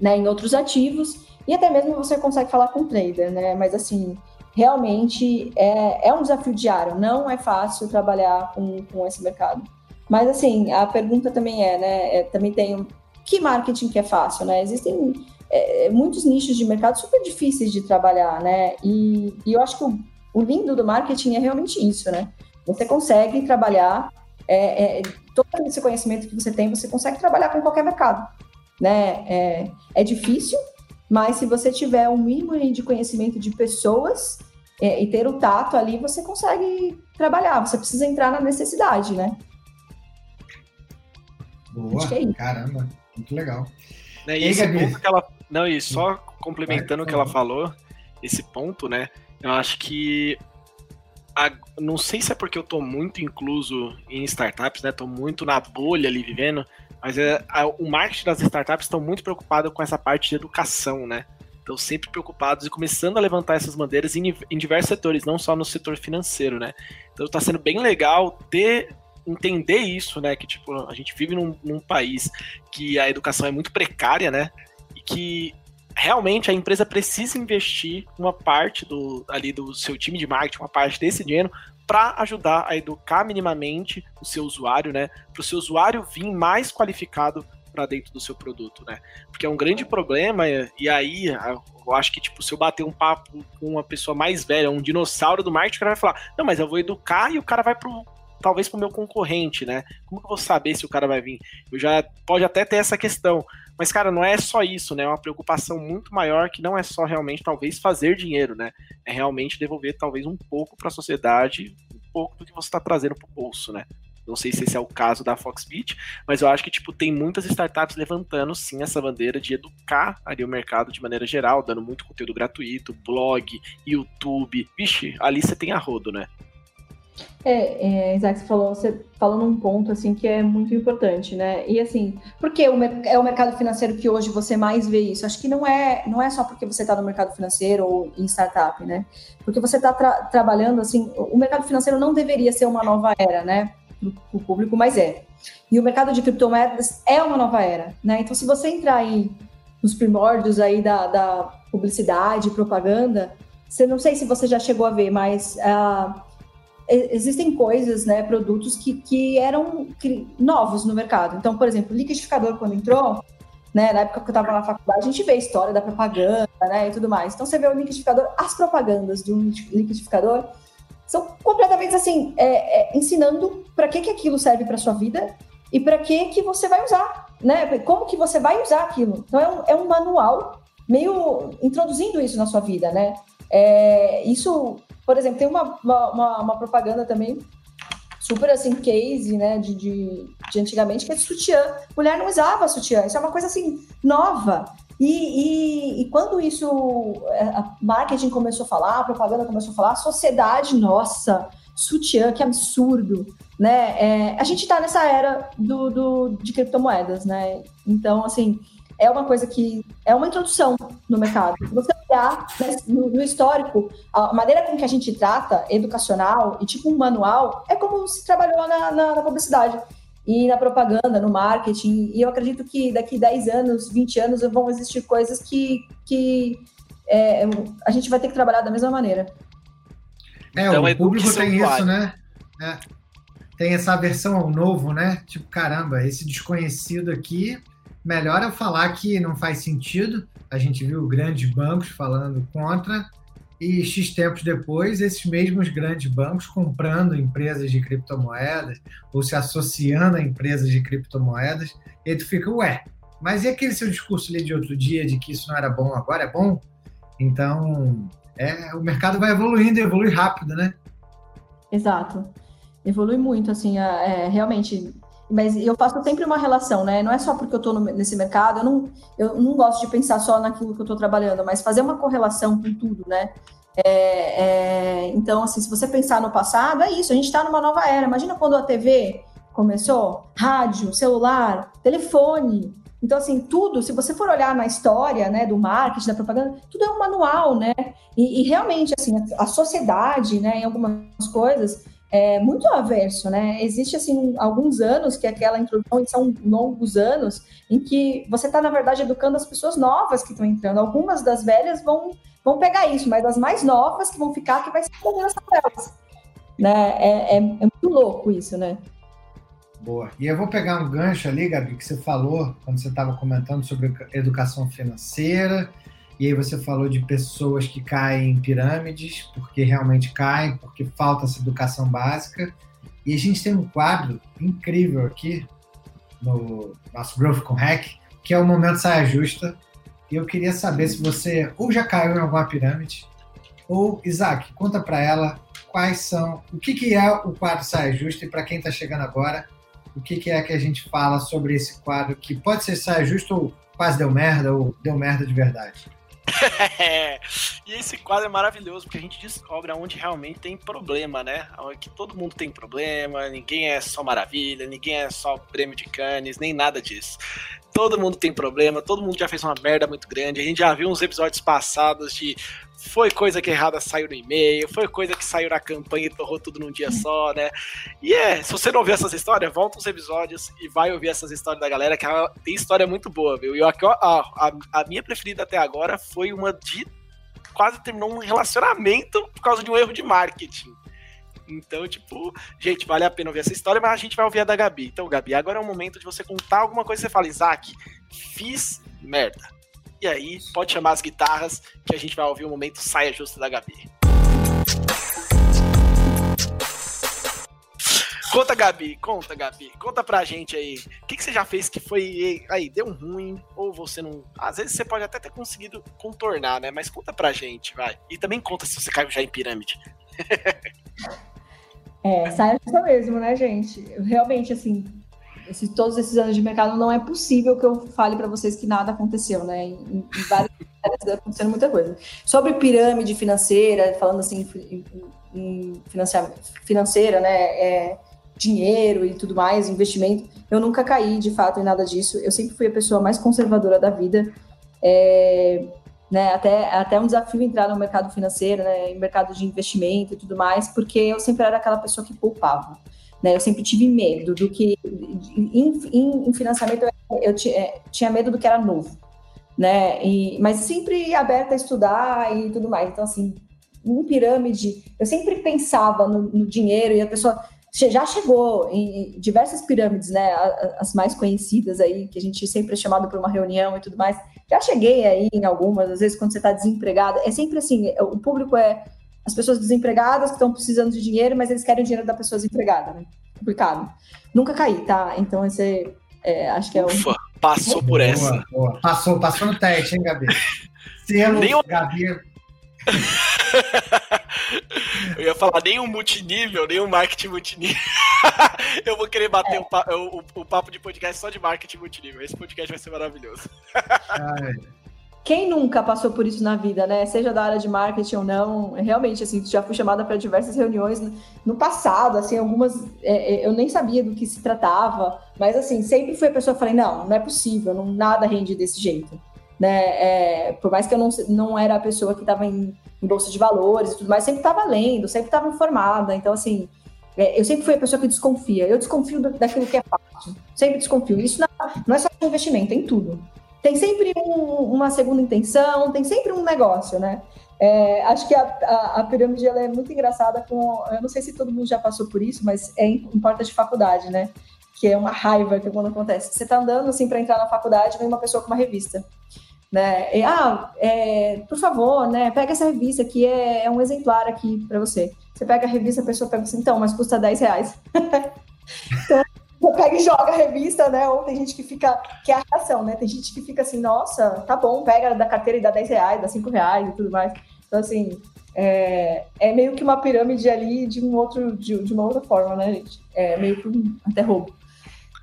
né, em outros ativos, e até mesmo você consegue falar com o trader, né? Mas assim, realmente é, é um desafio diário, não é fácil trabalhar com, com esse mercado. Mas assim, a pergunta também é, né? É, também tem que marketing que é fácil, né? Existem é, muitos nichos de mercado super difíceis de trabalhar, né? E, e eu acho que o, o lindo do marketing é realmente isso, né? Você consegue trabalhar é, é, todo esse conhecimento que você tem, você consegue trabalhar com qualquer mercado. Né? É, é difícil, mas se você tiver um mínimo de conhecimento de pessoas é, e ter o tato ali, você consegue trabalhar. Você precisa entrar na necessidade, né? Boa, é caramba, muito legal. Né, e esse ponto que ela. Não, e só complementando o que ela falou, esse ponto, né? Eu acho que a, não sei se é porque eu tô muito incluso em startups, né? Tô muito na bolha ali vivendo, mas é, a, o marketing das startups estão muito preocupado com essa parte de educação, né? Estão sempre preocupados e começando a levantar essas bandeiras em, em diversos setores, não só no setor financeiro, né? Então está sendo bem legal ter entender isso, né? Que tipo, a gente vive num, num país que a educação é muito precária, né? E que realmente a empresa precisa investir uma parte do ali do seu time de marketing, uma parte desse dinheiro para ajudar a educar minimamente o seu usuário, né? Para o seu usuário vir mais qualificado para dentro do seu produto, né? Porque é um grande problema, e aí eu acho que, tipo, se eu bater um papo com uma pessoa mais velha, um dinossauro do marketing, o cara vai falar, não, mas eu vou educar e o cara vai pro, talvez pro meu concorrente, né? Como que eu vou saber se o cara vai vir? Eu já pode até ter essa questão. Mas, cara, não é só isso, né? É uma preocupação muito maior que não é só realmente, talvez, fazer dinheiro, né? É realmente devolver, talvez, um pouco para a sociedade, um pouco do que você está trazendo para o bolso, né? Não sei se esse é o caso da Foxbit, mas eu acho que tipo tem muitas startups levantando sim essa bandeira de educar ali o mercado de maneira geral, dando muito conteúdo gratuito, blog, YouTube. Vixe, ali você tem a rodo, né? É, é, Isaac, você falou, você falou num ponto assim que é muito importante, né? E assim, por que o, é o mercado financeiro que hoje você mais vê isso? Acho que não é, não é só porque você está no mercado financeiro ou em startup, né? Porque você está tra trabalhando assim, o mercado financeiro não deveria ser uma nova era, né? Para o público, mas é. E o mercado de criptomoedas é uma nova era, né? Então, se você entrar aí nos primórdios aí da, da publicidade, propaganda, você não sei se você já chegou a ver, mas uh, existem coisas, né, produtos que, que eram novos no mercado. Então, por exemplo, o liquidificador quando entrou, né, na época que eu estava na faculdade, a gente vê a história da propaganda, né, e tudo mais. Então, você vê o liquidificador, as propagandas do liquidificador são completamente assim, é, é, ensinando para que, que aquilo serve para sua vida e para que, que você vai usar, né? Como que você vai usar aquilo. Então, é um, é um manual meio introduzindo isso na sua vida, né? É, isso, por exemplo, tem uma, uma, uma, propaganda também super assim, case, né, de, de, de antigamente, que é de sutiã. Mulher não usava sutiã, isso é uma coisa assim, nova. E, e, e, quando isso, é, a marketing começou a falar, a propaganda começou a falar, a sociedade, nossa, sutiã, que absurdo, né? É, a gente está nessa era do, do, de criptomoedas, né? Então, assim, é uma coisa que é uma introdução no mercado. Você olhar no, no, histórico, a maneira com que a gente trata, educacional e tipo um manual, é como se trabalhou na, na, na publicidade e na propaganda, no marketing. E eu acredito que daqui 10 anos, 20 anos, vão existir coisas que, que é, a gente vai ter que trabalhar da mesma maneira. É, então, o público tem isso, né? É. Tem essa versão ao novo, né? Tipo, caramba, esse desconhecido aqui, melhor eu falar que não faz sentido. A gente viu grandes bancos falando contra, e X tempos depois, esses mesmos grandes bancos comprando empresas de criptomoedas ou se associando a empresas de criptomoedas, e tu fica, ué, mas e aquele seu discurso ali de outro dia de que isso não era bom, agora é bom? Então, é, o mercado vai evoluindo e evolui rápido, né? Exato. Evolui muito, assim, é, é realmente mas eu faço sempre uma relação, né? Não é só porque eu estou nesse mercado, eu não, eu não gosto de pensar só naquilo que eu estou trabalhando, mas fazer uma correlação com tudo, né? É, é, então, assim, se você pensar no passado, é isso, a gente está numa nova era. Imagina quando a TV começou, rádio, celular, telefone. Então, assim, tudo, se você for olhar na história, né, do marketing, da propaganda, tudo é um manual, né? E, e realmente, assim, a, a sociedade, né, em algumas coisas, é muito averso, né? Existe assim alguns anos que aquela introdução são longos anos em que você está na verdade educando as pessoas novas que estão entrando. Algumas das velhas vão vão pegar isso, mas as mais novas que vão ficar que vai ser essa delas, né? É, é, é, muito louco isso, né? Boa. E eu vou pegar um gancho ali, Gabi, que você falou quando você estava comentando sobre educação financeira e aí você falou de pessoas que caem em pirâmides, porque realmente caem, porque falta essa educação básica. E a gente tem um quadro incrível aqui no nosso Growth com Hack, que é o Momento Saia Justa. E eu queria saber se você ou já caiu em alguma pirâmide, ou, Isaac, conta para ela quais são, o que, que é o quadro Saia Justa e para quem está chegando agora, o que, que é que a gente fala sobre esse quadro que pode ser Saia Justa ou quase deu merda ou deu merda de verdade. e esse quadro é maravilhoso porque a gente descobre aonde realmente tem problema, né? Que todo mundo tem problema, ninguém é só maravilha, ninguém é só prêmio de canes, nem nada disso. Todo mundo tem problema, todo mundo já fez uma merda muito grande. A gente já viu uns episódios passados de foi coisa que errada saiu no e-mail, foi coisa que saiu na campanha e torrou tudo num dia só, né? E é, se você não ouviu essas histórias, volta os episódios e vai ouvir essas histórias da galera, que ela tem história muito boa, viu? E a, a, a minha preferida até agora foi uma de quase terminou um relacionamento por causa de um erro de marketing. Então, tipo, gente, vale a pena ouvir essa história, mas a gente vai ouvir a da Gabi. Então, Gabi, agora é o momento de você contar alguma coisa. Você fala, Isaac, fiz merda. E aí, pode chamar as guitarras que a gente vai ouvir o momento saia justa da Gabi. Conta, Gabi, conta, Gabi. Conta pra gente aí. O que, que você já fez que foi. Aí, deu ruim? Ou você não. Às vezes você pode até ter conseguido contornar, né? Mas conta pra gente, vai. E também conta se você caiu já em pirâmide. é, saia justa mesmo, né, gente? Realmente, assim, esse, todos esses anos de mercado, não é possível que eu fale para vocês que nada aconteceu, né? Em, em várias áreas acontecendo muita coisa. Sobre pirâmide financeira, falando assim, em, em financeira, né? É, dinheiro e tudo mais, investimento, eu nunca caí de fato em nada disso. Eu sempre fui a pessoa mais conservadora da vida. É, né, até, até um desafio entrar no mercado financeiro, né, em mercado de investimento e tudo mais, porque eu sempre era aquela pessoa que poupava. Né? Eu sempre tive medo do que. Em, em, em financiamento, eu, eu é, tinha medo do que era novo. Né? E, mas sempre aberta a estudar e tudo mais. Então, assim, em pirâmide, eu sempre pensava no, no dinheiro e a pessoa já chegou em diversas pirâmides, né? As mais conhecidas aí, que a gente sempre é chamado para uma reunião e tudo mais. Já cheguei aí em algumas, às vezes quando você está desempregado, é sempre assim, o público é as pessoas desempregadas que estão precisando de dinheiro, mas eles querem o dinheiro da pessoa desempregada, né? Complicado. Nunca caí, tá? Então esse é, acho que é o. Ufa, passou por essa. Boa, boa. Passou, passou no teste, hein, Gabi? Selo, Nem o... Gabi. Eu ia falar nem um multinível, nem um marketing multinível. eu vou querer bater é. o, o, o, papo de podcast só de marketing multinível. Esse podcast vai ser maravilhoso. Quem nunca passou por isso na vida, né? Seja da área de marketing ou não, realmente, assim, já fui chamada para diversas reuniões no passado, assim, algumas é, é, eu nem sabia do que se tratava, mas assim, sempre fui a pessoa que falei, não, não é possível, não, nada rende desse jeito. Né? É, por mais que eu não, não era a pessoa que estava em, em, bolsa de valores e tudo mais, sempre estava lendo, sempre estava informada. Então, assim, é, eu sempre fui a pessoa que desconfia. Eu desconfio daquilo que é fácil. Sempre desconfio. Isso não, não é só investimento, é em tudo tem sempre um, uma segunda intenção, tem sempre um negócio, né? É, acho que a, a, a pirâmide é muito engraçada com. Eu não sei se todo mundo já passou por isso, mas é em, em porta de faculdade, né? Que é uma raiva que quando acontece. Você tá andando assim para entrar na faculdade, vem uma pessoa com uma revista. Né? E, ah, é, por favor, né? Pega essa revista aqui, é, é um exemplar aqui para você. Você pega a revista, a pessoa pega assim, então, mas custa 10 reais. então, você pega e joga a revista, né? Ou tem gente que fica, que é a reação, né? Tem gente que fica assim, nossa, tá bom, pega da carteira e dá 10 reais, dá 5 reais e tudo mais. Então, assim, é, é meio que uma pirâmide ali de um outro, de, de uma outra forma, né, gente? É meio que um até roubo.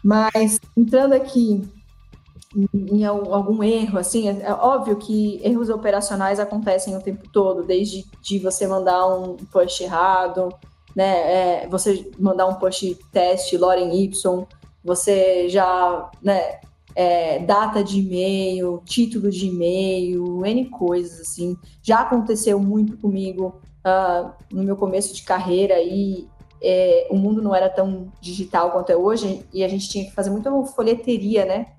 Mas, entrando aqui em, algum erro, assim, é, é óbvio que erros operacionais acontecem o tempo todo, desde de você mandar um push errado, né? É, você mandar um push teste Lorem Y, você já, né? É, data de e-mail, título de e-mail, N coisas, assim. Já aconteceu muito comigo uh, no meu começo de carreira e é, o mundo não era tão digital quanto é hoje e a gente tinha que fazer muita folheteria, né?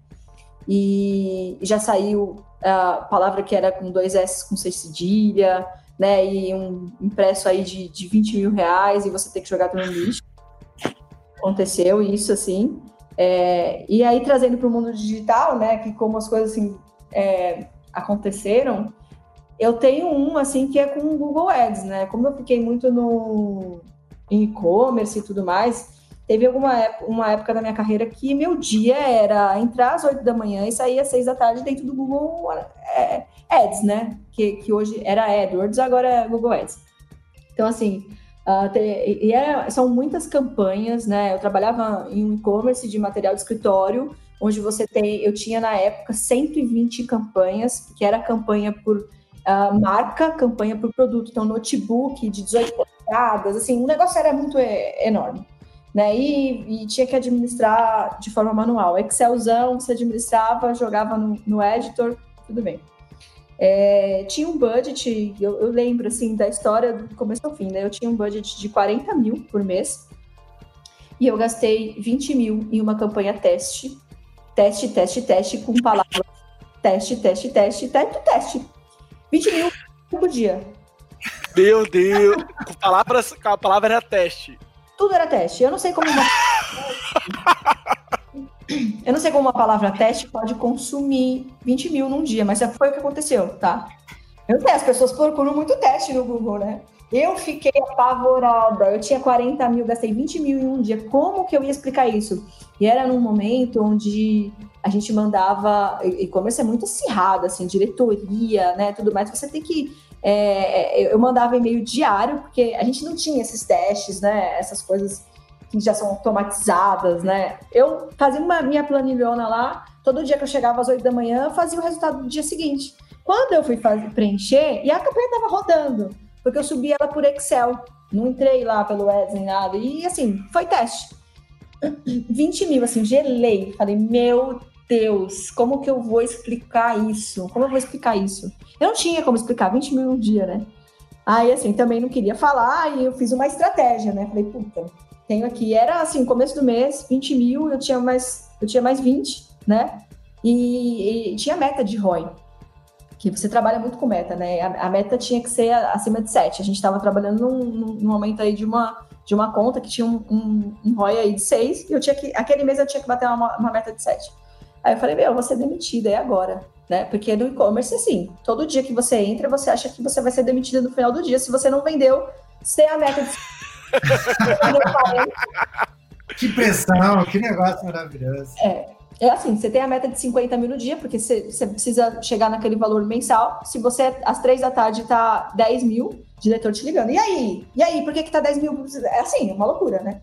E já saiu a palavra que era com dois S com seis cedilha, né? E um impresso aí de, de 20 mil reais e você ter que jogar tudo no lixo. Aconteceu isso, assim. É, e aí, trazendo para o mundo digital, né? Que como as coisas assim, é, aconteceram, eu tenho um, assim, que é com o Google Ads, né? Como eu fiquei muito no e-commerce e tudo mais, Teve alguma época, uma época da minha carreira que meu dia era entrar às 8 da manhã e sair às 6 da tarde dentro do Google é, Ads, né? Que, que hoje era AdWords, agora é Google Ads. Então, assim, uh, te, e era, são muitas campanhas, né? Eu trabalhava em um e-commerce de material de escritório, onde você tem, eu tinha na época 120 campanhas, que era campanha por uh, marca, campanha por produto. Então, notebook de 18 polegadas, assim, o negócio era muito é, enorme. Né? E, e, tinha que administrar de forma manual. Excelzão, você administrava, jogava no, no editor, tudo bem. É, tinha um budget, eu, eu, lembro assim da história do começo ao fim, né? Eu tinha um budget de 40 mil por mês e eu gastei 20 mil em uma campanha teste, teste, teste, teste, com palavras teste, teste, teste, teste, teste. 20 mil por dia. Meu Deus! Com palavras, a palavra era teste. Tudo era teste. Eu não sei como uma... Eu não sei como uma palavra teste pode consumir 20 mil num dia, mas foi o que aconteceu, tá? Eu sei, as pessoas procuram muito teste no Google, né? Eu fiquei apavorada. Eu tinha 40 mil, gastei 20 mil em um dia. Como que eu ia explicar isso? E era num momento onde a gente mandava. E-commerce é muito acirrado, assim, diretoria, né? Tudo mais. Você tem que. É, é eu mandava e-mail diário, porque a gente não tinha esses testes, né? Essas coisas que já são automatizadas, né? Eu fazia uma minha planilhona lá, todo dia que eu chegava às 8 da manhã, fazia o resultado do dia seguinte. Quando eu fui fazer, preencher, e a campanha estava rodando, porque eu subi ela por Excel, não entrei lá pelo Ads nem nada, e assim, foi teste. 20 mil, assim, gelei. Falei, meu Deus, como que eu vou explicar isso? Como eu vou explicar isso? Eu não tinha como explicar 20 mil um dia, né? Aí, assim, também não queria falar e eu fiz uma estratégia, né? Falei, puta, tenho aqui. Era assim, começo do mês, 20 mil, eu tinha mais, eu tinha mais 20, né? E, e tinha meta de ROI, que você trabalha muito com meta, né? A, a meta tinha que ser acima de 7. A gente estava trabalhando num, num, momento aí de uma, de uma conta que tinha um, um, um ROI aí de 6, e eu tinha que, aquele mês eu tinha que bater uma, uma meta de 7. Aí eu falei, meu, eu vou ser demitida, é agora, né? Porque no e-commerce, assim, todo dia que você entra, você acha que você vai ser demitida no final do dia se você não vendeu sem a meta de que pressão, que negócio maravilhoso. É, é assim, você tem a meta de 50 mil no dia, porque você, você precisa chegar naquele valor mensal. Se você, às três da tarde, tá 10 mil, diretor te ligando. E aí? E aí, por que que tá 10 mil? É assim, uma loucura, né?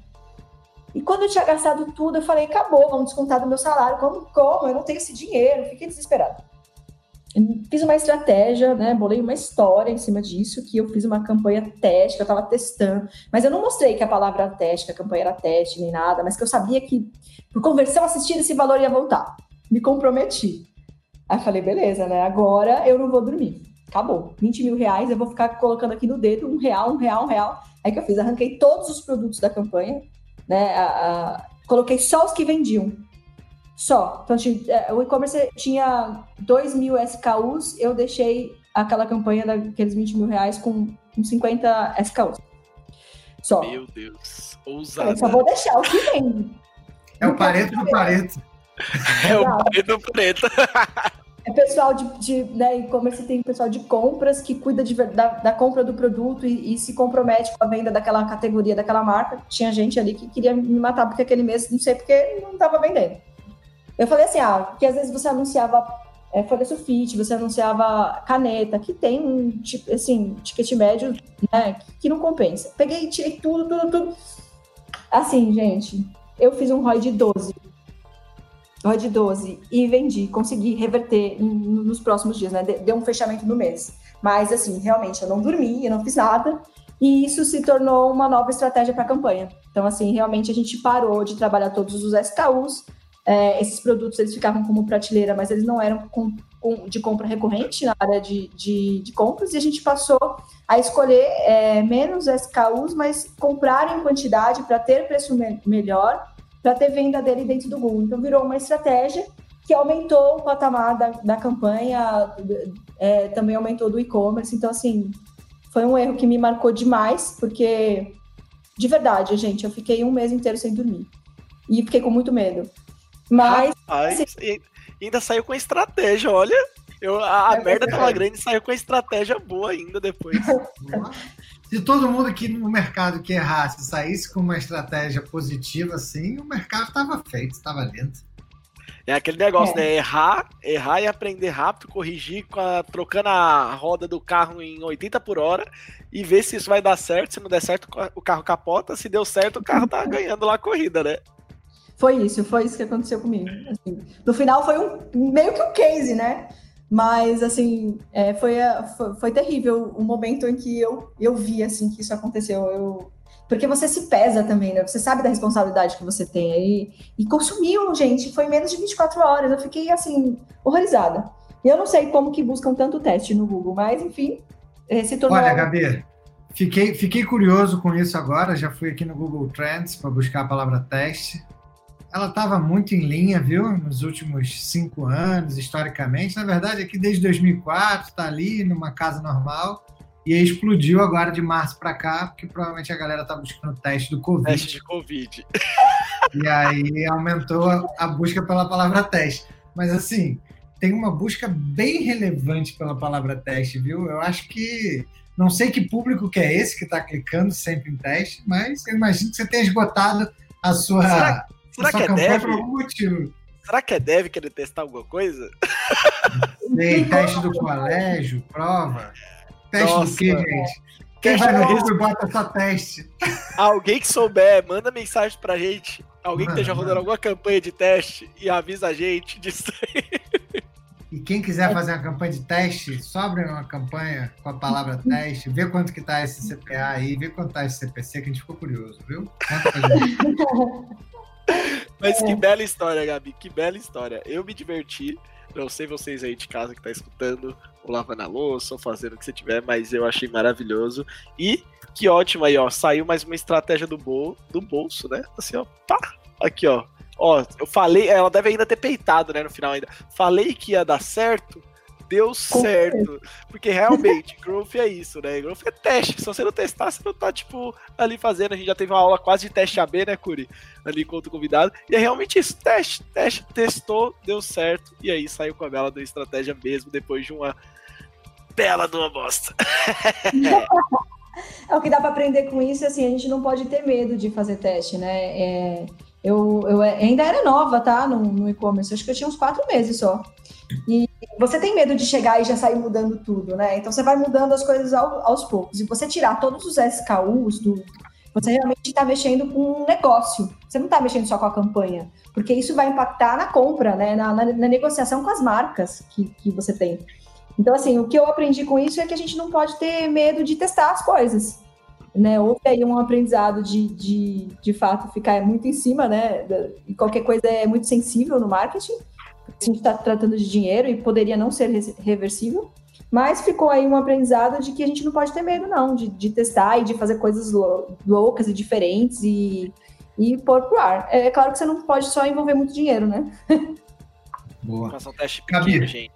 E quando eu tinha gastado tudo, eu falei, acabou, vamos descontar do meu salário. Como? Como? Eu não tenho esse dinheiro. Fiquei desesperado fiz uma estratégia, né? Bolei uma história em cima disso, que eu fiz uma campanha teste, que eu estava testando, mas eu não mostrei que a palavra teste, que a campanha era teste, nem nada, mas que eu sabia que por conversão assistida esse valor ia voltar. Me comprometi. Aí falei, beleza, né? Agora eu não vou dormir. Acabou. 20 mil reais, eu vou ficar colocando aqui no dedo um real, um real, um real. Aí que eu fiz, arranquei todos os produtos da campanha, né? A, a, coloquei só os que vendiam. Só. Então, é, o e-commerce tinha 2 mil SKUs, eu deixei aquela campanha daqueles 20 mil reais com, com 50 SKUs. Só. Meu Deus. Ousado. Eu só vou deixar o que vende. É o pareto do pareto. É o pareto do pareto. É pessoal de, de né, e-commerce tem pessoal de compras que cuida de, da, da compra do produto e, e, se compromete com a venda daquela categoria, daquela marca. Tinha gente ali que queria me matar porque aquele mês, não sei porque, não estava vendendo. Eu falei assim, ah, que às vezes você anunciava é, folha sulfite, você anunciava caneta, que tem um tipo, assim, ticket médio, né, que não compensa. Peguei, tirei tudo, tudo, tudo. Assim, gente, eu fiz um ROI de 12. ROI de 12 e vendi, consegui reverter nos próximos dias, né? Deu um fechamento no mês. Mas, assim, realmente, eu não dormi, eu não fiz nada. E isso se tornou uma nova estratégia para a campanha. Então, assim, realmente a gente parou de trabalhar todos os SKUs é, esses produtos eles ficavam como prateleira, mas eles não eram com, com, de compra recorrente na área de, de, de, compras, e a gente passou a escolher é, menos SKUs, mas comprar em quantidade para ter preço me melhor, para ter venda dele dentro do Google. Então virou uma estratégia que aumentou o patamar da, da campanha, é, também aumentou do e-commerce. Então, assim, foi um erro que me marcou demais, porque, de verdade, gente, eu fiquei um mês inteiro sem dormir. E fiquei com muito medo. Mas. Rapaz, assim, ainda saiu com estratégia, olha. Eu, a, a é merda tava grande e saiu com estratégia boa ainda depois. Se todo mundo aqui no mercado que errasse saísse com uma estratégia positiva assim, o mercado tava feito, estava dentro. É aquele negócio, é. né? Errar, errar e aprender rápido, corrigir a, trocando a roda do carro em 80 por hora e ver se isso vai dar certo. Se não der certo, o carro capota. Se deu certo, o carro tá ganhando lá a corrida, né? Foi isso, foi isso que aconteceu comigo. Assim, no final foi um meio que um case, né? Mas assim, é, foi, foi, foi, terrível o momento em que eu, eu vi assim que isso aconteceu. Eu, porque você se pesa também, né? Você sabe da responsabilidade que você tem. E, e consumiu, gente, foi menos de 24 horas. Eu fiquei, assim, horrorizada. E eu não sei como que buscam tanto teste no Google, mas, enfim, eh, se tornou... Olha, Gabi, fiquei, fiquei curioso com isso agora. Já fui aqui no Google Trends para buscar a palavra teste. Ela estava muito em linha, viu? Nos últimos cinco anos, historicamente. Na verdade, aqui desde 2004, está ali numa casa normal. E aí explodiu agora de março para cá, porque provavelmente a galera tá buscando teste do Covid. Teste de Covid. E aí aumentou a busca pela palavra teste. Mas assim, tem uma busca bem relevante pela palavra teste, viu? Eu acho que. Não sei que público que é esse que está clicando sempre em teste, mas eu imagino que você tenha esgotado a sua, será, será que é dev? por algum motivo. Será que é deve querer testar alguma coisa? Tem teste do colégio, prova. Teste Nossa. do quê, gente? Quem Teste vai no do- Google e bota só teste? Alguém que souber, manda mensagem pra gente. Alguém que Manda, esteja rodando alguma campanha de teste e avisa a gente disso aí. E quem quiser fazer uma campanha de teste, sobre uma campanha com a palavra teste, vê quanto que tá esse CPA aí, vê quanto tá esse CPC, que a gente ficou curioso, viu? Mas que bela história, Gabi. Que bela história. Eu me diverti. Não sei vocês aí de casa que tá escutando, ou lavando a louça, ou fazendo o que você tiver, mas eu achei maravilhoso. E que ótimo aí, ó. Saiu mais uma estratégia do, bol do bolso, né? Assim, ó. Pá! Aqui, ó. Ó, eu falei, ela deve ainda ter peitado, né, no final ainda. Falei que ia dar certo, deu certo. Porque realmente, growth é isso, né? Growth é teste. Se você não testar, você não tá, tipo, ali fazendo. A gente já teve uma aula quase de teste AB, né, Curi? Ali com outro convidado. E é realmente isso, teste, teste, testou, deu certo. E aí saiu com a bela da estratégia mesmo, depois de uma bela de uma bosta. É o que dá para aprender com isso, assim, a gente não pode ter medo de fazer teste, né? É, eu, eu ainda era nova, tá? No, no e-commerce, acho que eu tinha uns quatro meses só. E você tem medo de chegar e já sair mudando tudo, né? Então você vai mudando as coisas ao- aos poucos. E você tirar todos os SKUs do. Você realmente está mexendo com um negócio. Você não está mexendo só com a campanha. Porque isso vai impactar na compra, né? Na, na- na negociação com as marcas que, que você tem. Então, assim, o que eu aprendi com isso é que a gente não pode ter medo de testar as coisas. Né? Houve aí um aprendizado de, de, de fato, ficar muito em cima, né? E qualquer coisa é muito sensível no marketing. A gente está tratando de dinheiro e poderia não ser re- reversível. Mas ficou aí um aprendizado de que a gente não pode ter medo, não, de, de testar e de fazer coisas lou- loucas e diferentes e, e pôr pro ar. É claro que você não pode só envolver muito dinheiro, né? Boa. Faça um teste Gabi. pequeno, gente.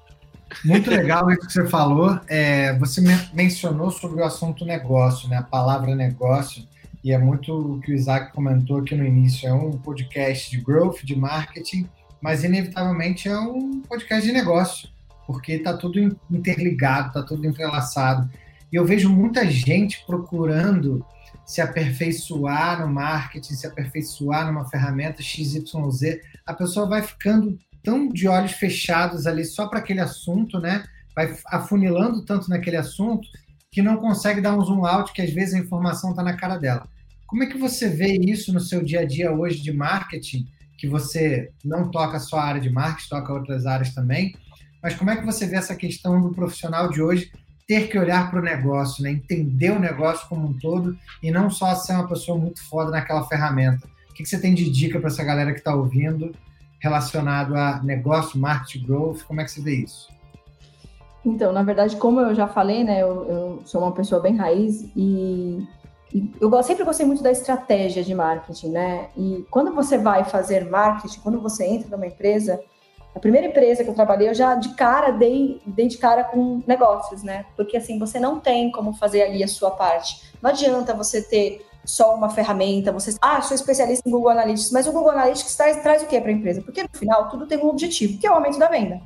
Muito legal isso que você falou. É, você men- mencionou sobre o assunto negócio, né? A palavra negócio. E é muito o que o Isaac comentou aqui no início. É um podcast de growth, de marketing, mas inevitavelmente é um podcast de negócio, porque está tudo in- interligado, está tudo entrelaçado. E eu vejo muita gente procurando se aperfeiçoar no marketing, se aperfeiçoar numa ferramenta XYZ. A pessoa vai ficando tão de olhos fechados ali só para aquele assunto, né? Vai afunilando tanto naquele assunto que não consegue dar um zoom out, que às vezes a informação está na cara dela. Como é que você vê isso no seu dia a dia hoje de marketing, que você não toca só a área de marketing, toca outras áreas também, mas como é que você vê essa questão do profissional de hoje ter que olhar para o negócio, né? entender o negócio como um todo e não só ser uma pessoa muito foda naquela ferramenta? O que você tem de dica para essa galera que está ouvindo relacionado a negócio, marketing, growth? Como é que você vê isso? Então, na verdade, como eu já falei, né, eu, eu sou uma pessoa bem raiz e eu sempre gostei muito da estratégia de marketing, né? E quando você vai fazer marketing, quando você entra numa empresa, a primeira empresa que eu trabalhei, eu já de cara dei, dei de cara com negócios, né? Porque assim, você não tem como fazer ali a sua parte. Não adianta você ter só uma ferramenta, você, ah, sou especialista em Google Analytics, mas o Google Analytics traz, traz o que para a empresa? Porque no final tudo tem um objetivo, que é o aumento da venda.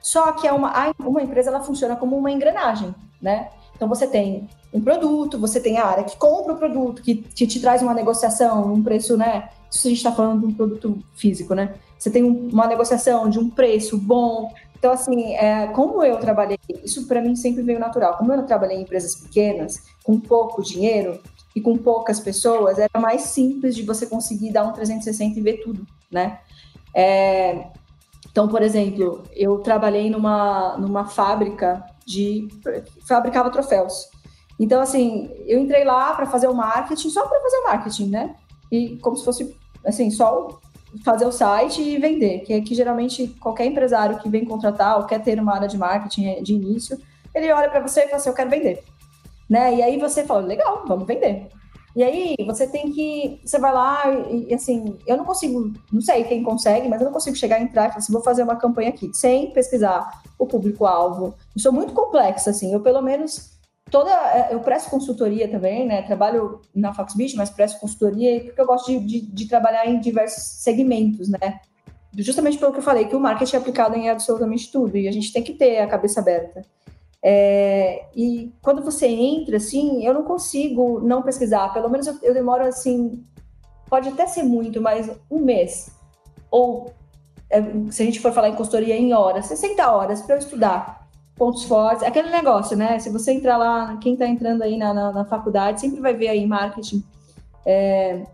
Só que é uma, uma empresa ela funciona como uma engrenagem, né? Então você tem um produto, você tem a área que compra o produto, que te, traz uma negociação, um preço, né? Isso a gente está falando de um produto físico, né? Você tem um- uma negociação de um preço bom. Então, assim, é, como eu trabalhei, isso para mim sempre veio natural. Como eu trabalhei em empresas pequenas, com pouco dinheiro e com poucas pessoas, era mais simples de você conseguir dar um 360 e ver tudo, né? É, então, por exemplo, eu trabalhei numa, numa fábrica de. fabricava troféus. Então, assim, eu entrei lá para fazer o marketing, só para fazer o marketing, né? E como se fosse, assim, só fazer o site e vender, que é que geralmente qualquer empresário que vem contratar ou quer ter uma área de marketing de início, ele olha para você e fala assim, eu quero vender. Né? E aí você fala, legal, vamos vender. E aí você tem que, você vai lá e, assim, eu não consigo, não sei quem consegue, mas eu não consigo chegar e entrar e falar assim, vou fazer uma campanha aqui, sem pesquisar o público-alvo. Isso é muito complexo, assim, eu pelo menos toda é, eu presto consultoria também, né? Trabalho na Foxbit, mas presto consultoria porque eu gosto de, de, de, trabalhar em diversos segmentos, né? Justamente pelo que eu falei, que o marketing é aplicado em absolutamente tudo e a gente tem que ter a cabeça aberta. É, e quando você entra, assim, eu não consigo não pesquisar. Pelo menos eu, eu demoro assim, pode até ser muito, mas um mês ou é, se a gente for falar em consultoria em horas, 60 horas para eu estudar pontos fortes, aquele negócio, né? Se você entrar lá, quem está entrando aí na, na, na, faculdade sempre vai ver aí marketing, é,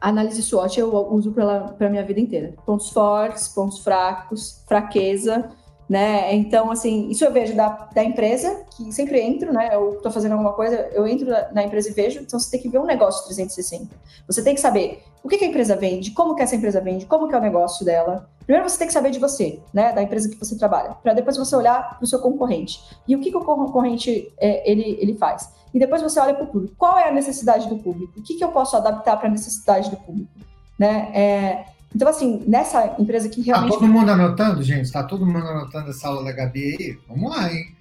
análise SWOT eu uso para minha vida inteira. Pontos fortes, pontos fracos, fraqueza, né? Então, assim, isso eu vejo da, da empresa, que sempre entro, né? Eu estou fazendo alguma coisa, eu entro na empresa e vejo, então você tem que ver um negócio 360. Você tem que saber o que, que a empresa vende, como que essa empresa vende, como que é o negócio dela. Primeiro você tem que saber de você, né? Da empresa que você trabalha, para depois você olhar para o seu concorrente. E o que, que o concorrente é, ele, ele faz? E depois você olha para o público. Qual é a necessidade do público? O que, que eu posso adaptar para a necessidade do público? Né? É, então, assim, nessa empresa que realmente. Tá todo mundo anotando, gente? Tá todo mundo anotando essa aula da Gabi aí? Vamos lá, hein?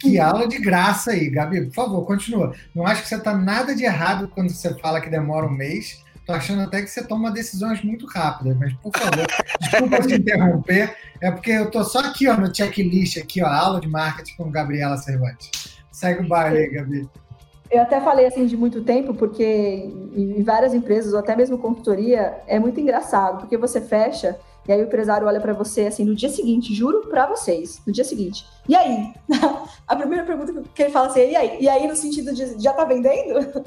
Que aula de graça aí, Gabi. Por favor, continua. Não acho que você tá nada de errado quando você fala que demora um mês. Tô achando até que você toma decisões muito rápidas, mas por favor, desculpa te interromper. É porque eu tô só aqui, ó, no checklist, aqui, ó, aula de marketing com Gabriela Cervantes. Segue o baile aí, Gabi. Eu até falei assim de muito tempo, porque em várias empresas, ou até mesmo consultoria, é muito engraçado, porque você fecha e aí o empresário olha para você assim no dia seguinte, juro para vocês, no dia seguinte. E aí? A primeira pergunta que ele fala assim, e aí? E aí no sentido de já tá vendendo?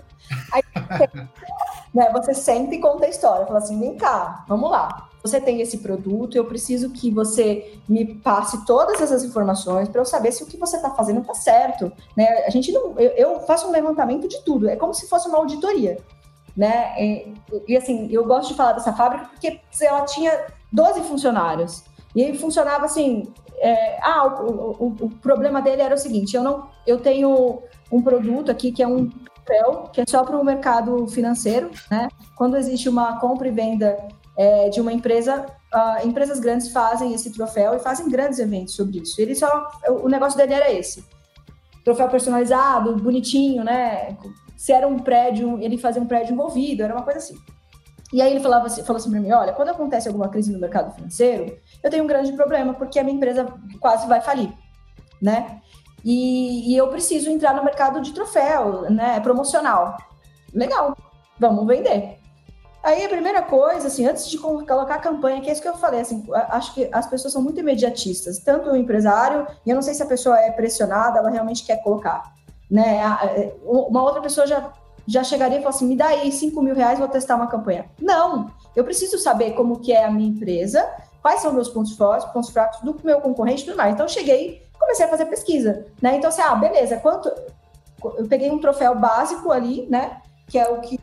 Aí né, você senta e conta a história, fala assim, vem cá, vamos lá você tem esse produto, eu preciso que você me passe todas essas informações para eu saber se o que você está fazendo está certo. Né? A gente não, eu, eu, faço um levantamento de tudo, é como se fosse uma auditoria. Né? E, e, assim, eu gosto de falar dessa fábrica porque ela tinha 12 funcionários. E funcionava assim. É, ah, o, o, o, problema dele era o seguinte: eu não, eu tenho um produto aqui que é um papel que é só para o mercado financeiro, né? Quando existe uma compra e venda é, de uma empresa, uh, empresas grandes fazem esse troféu e fazem grandes eventos sobre isso. Ele só, o negócio dele era esse, troféu personalizado, bonitinho, né? Se era um prédio, ele fazia um prédio envolvido, era uma coisa assim. E aí ele falava assim, falou assim para mim, olha, quando acontece alguma crise no mercado financeiro, eu tenho um grande problema porque a minha empresa quase vai falir, né? E, e eu preciso entrar no mercado de troféu, né? Promocional. Legal, vamos vender. Aí a primeira coisa, assim, antes de colocar a campanha, que é isso que eu falei, assim, acho que as pessoas são muito imediatistas, tanto o empresário, e eu não sei se a pessoa é pressionada, ela realmente quer colocar, né? Uma outra pessoa já, já chegaria e falaria assim, me dá aí 5 mil reais, vou testar uma campanha. Não, eu preciso saber como que é a minha empresa, quais são meus pontos fortes, pontos fracos do meu concorrente e tudo mais. Então, cheguei comecei a fazer pesquisa, né? Então, assim, ah, beleza, quanto... Eu peguei um troféu básico ali, né? Que é o que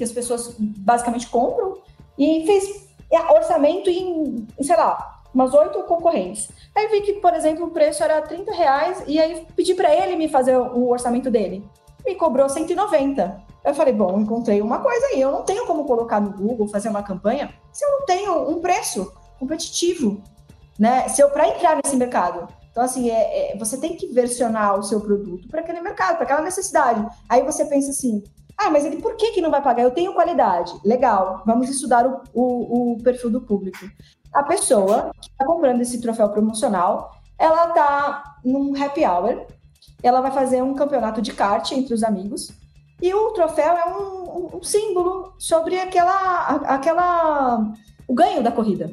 que as pessoas basicamente compram, e fez orçamento em, sei lá, umas oito concorrentes. Aí vi que, por exemplo, o preço era 30 reais, e aí pedi para ele me fazer o orçamento dele. Me cobrou 190. Eu falei, bom, encontrei uma coisa aí, eu não tenho como colocar no Google, fazer uma campanha, se eu não tenho um preço competitivo, né? Se eu para entrar nesse mercado. Então, assim, é, é, você tem que versionar o seu produto para aquele mercado, para aquela necessidade. Aí você pensa assim, ah, mas ele por que, que não vai pagar? Eu tenho qualidade. Legal, vamos estudar o, o, o perfil do público. A pessoa que está comprando esse troféu promocional, ela está num happy hour, ela vai fazer um campeonato de kart entre os amigos, e o troféu é um, um símbolo sobre aquela, aquela, o ganho da corrida.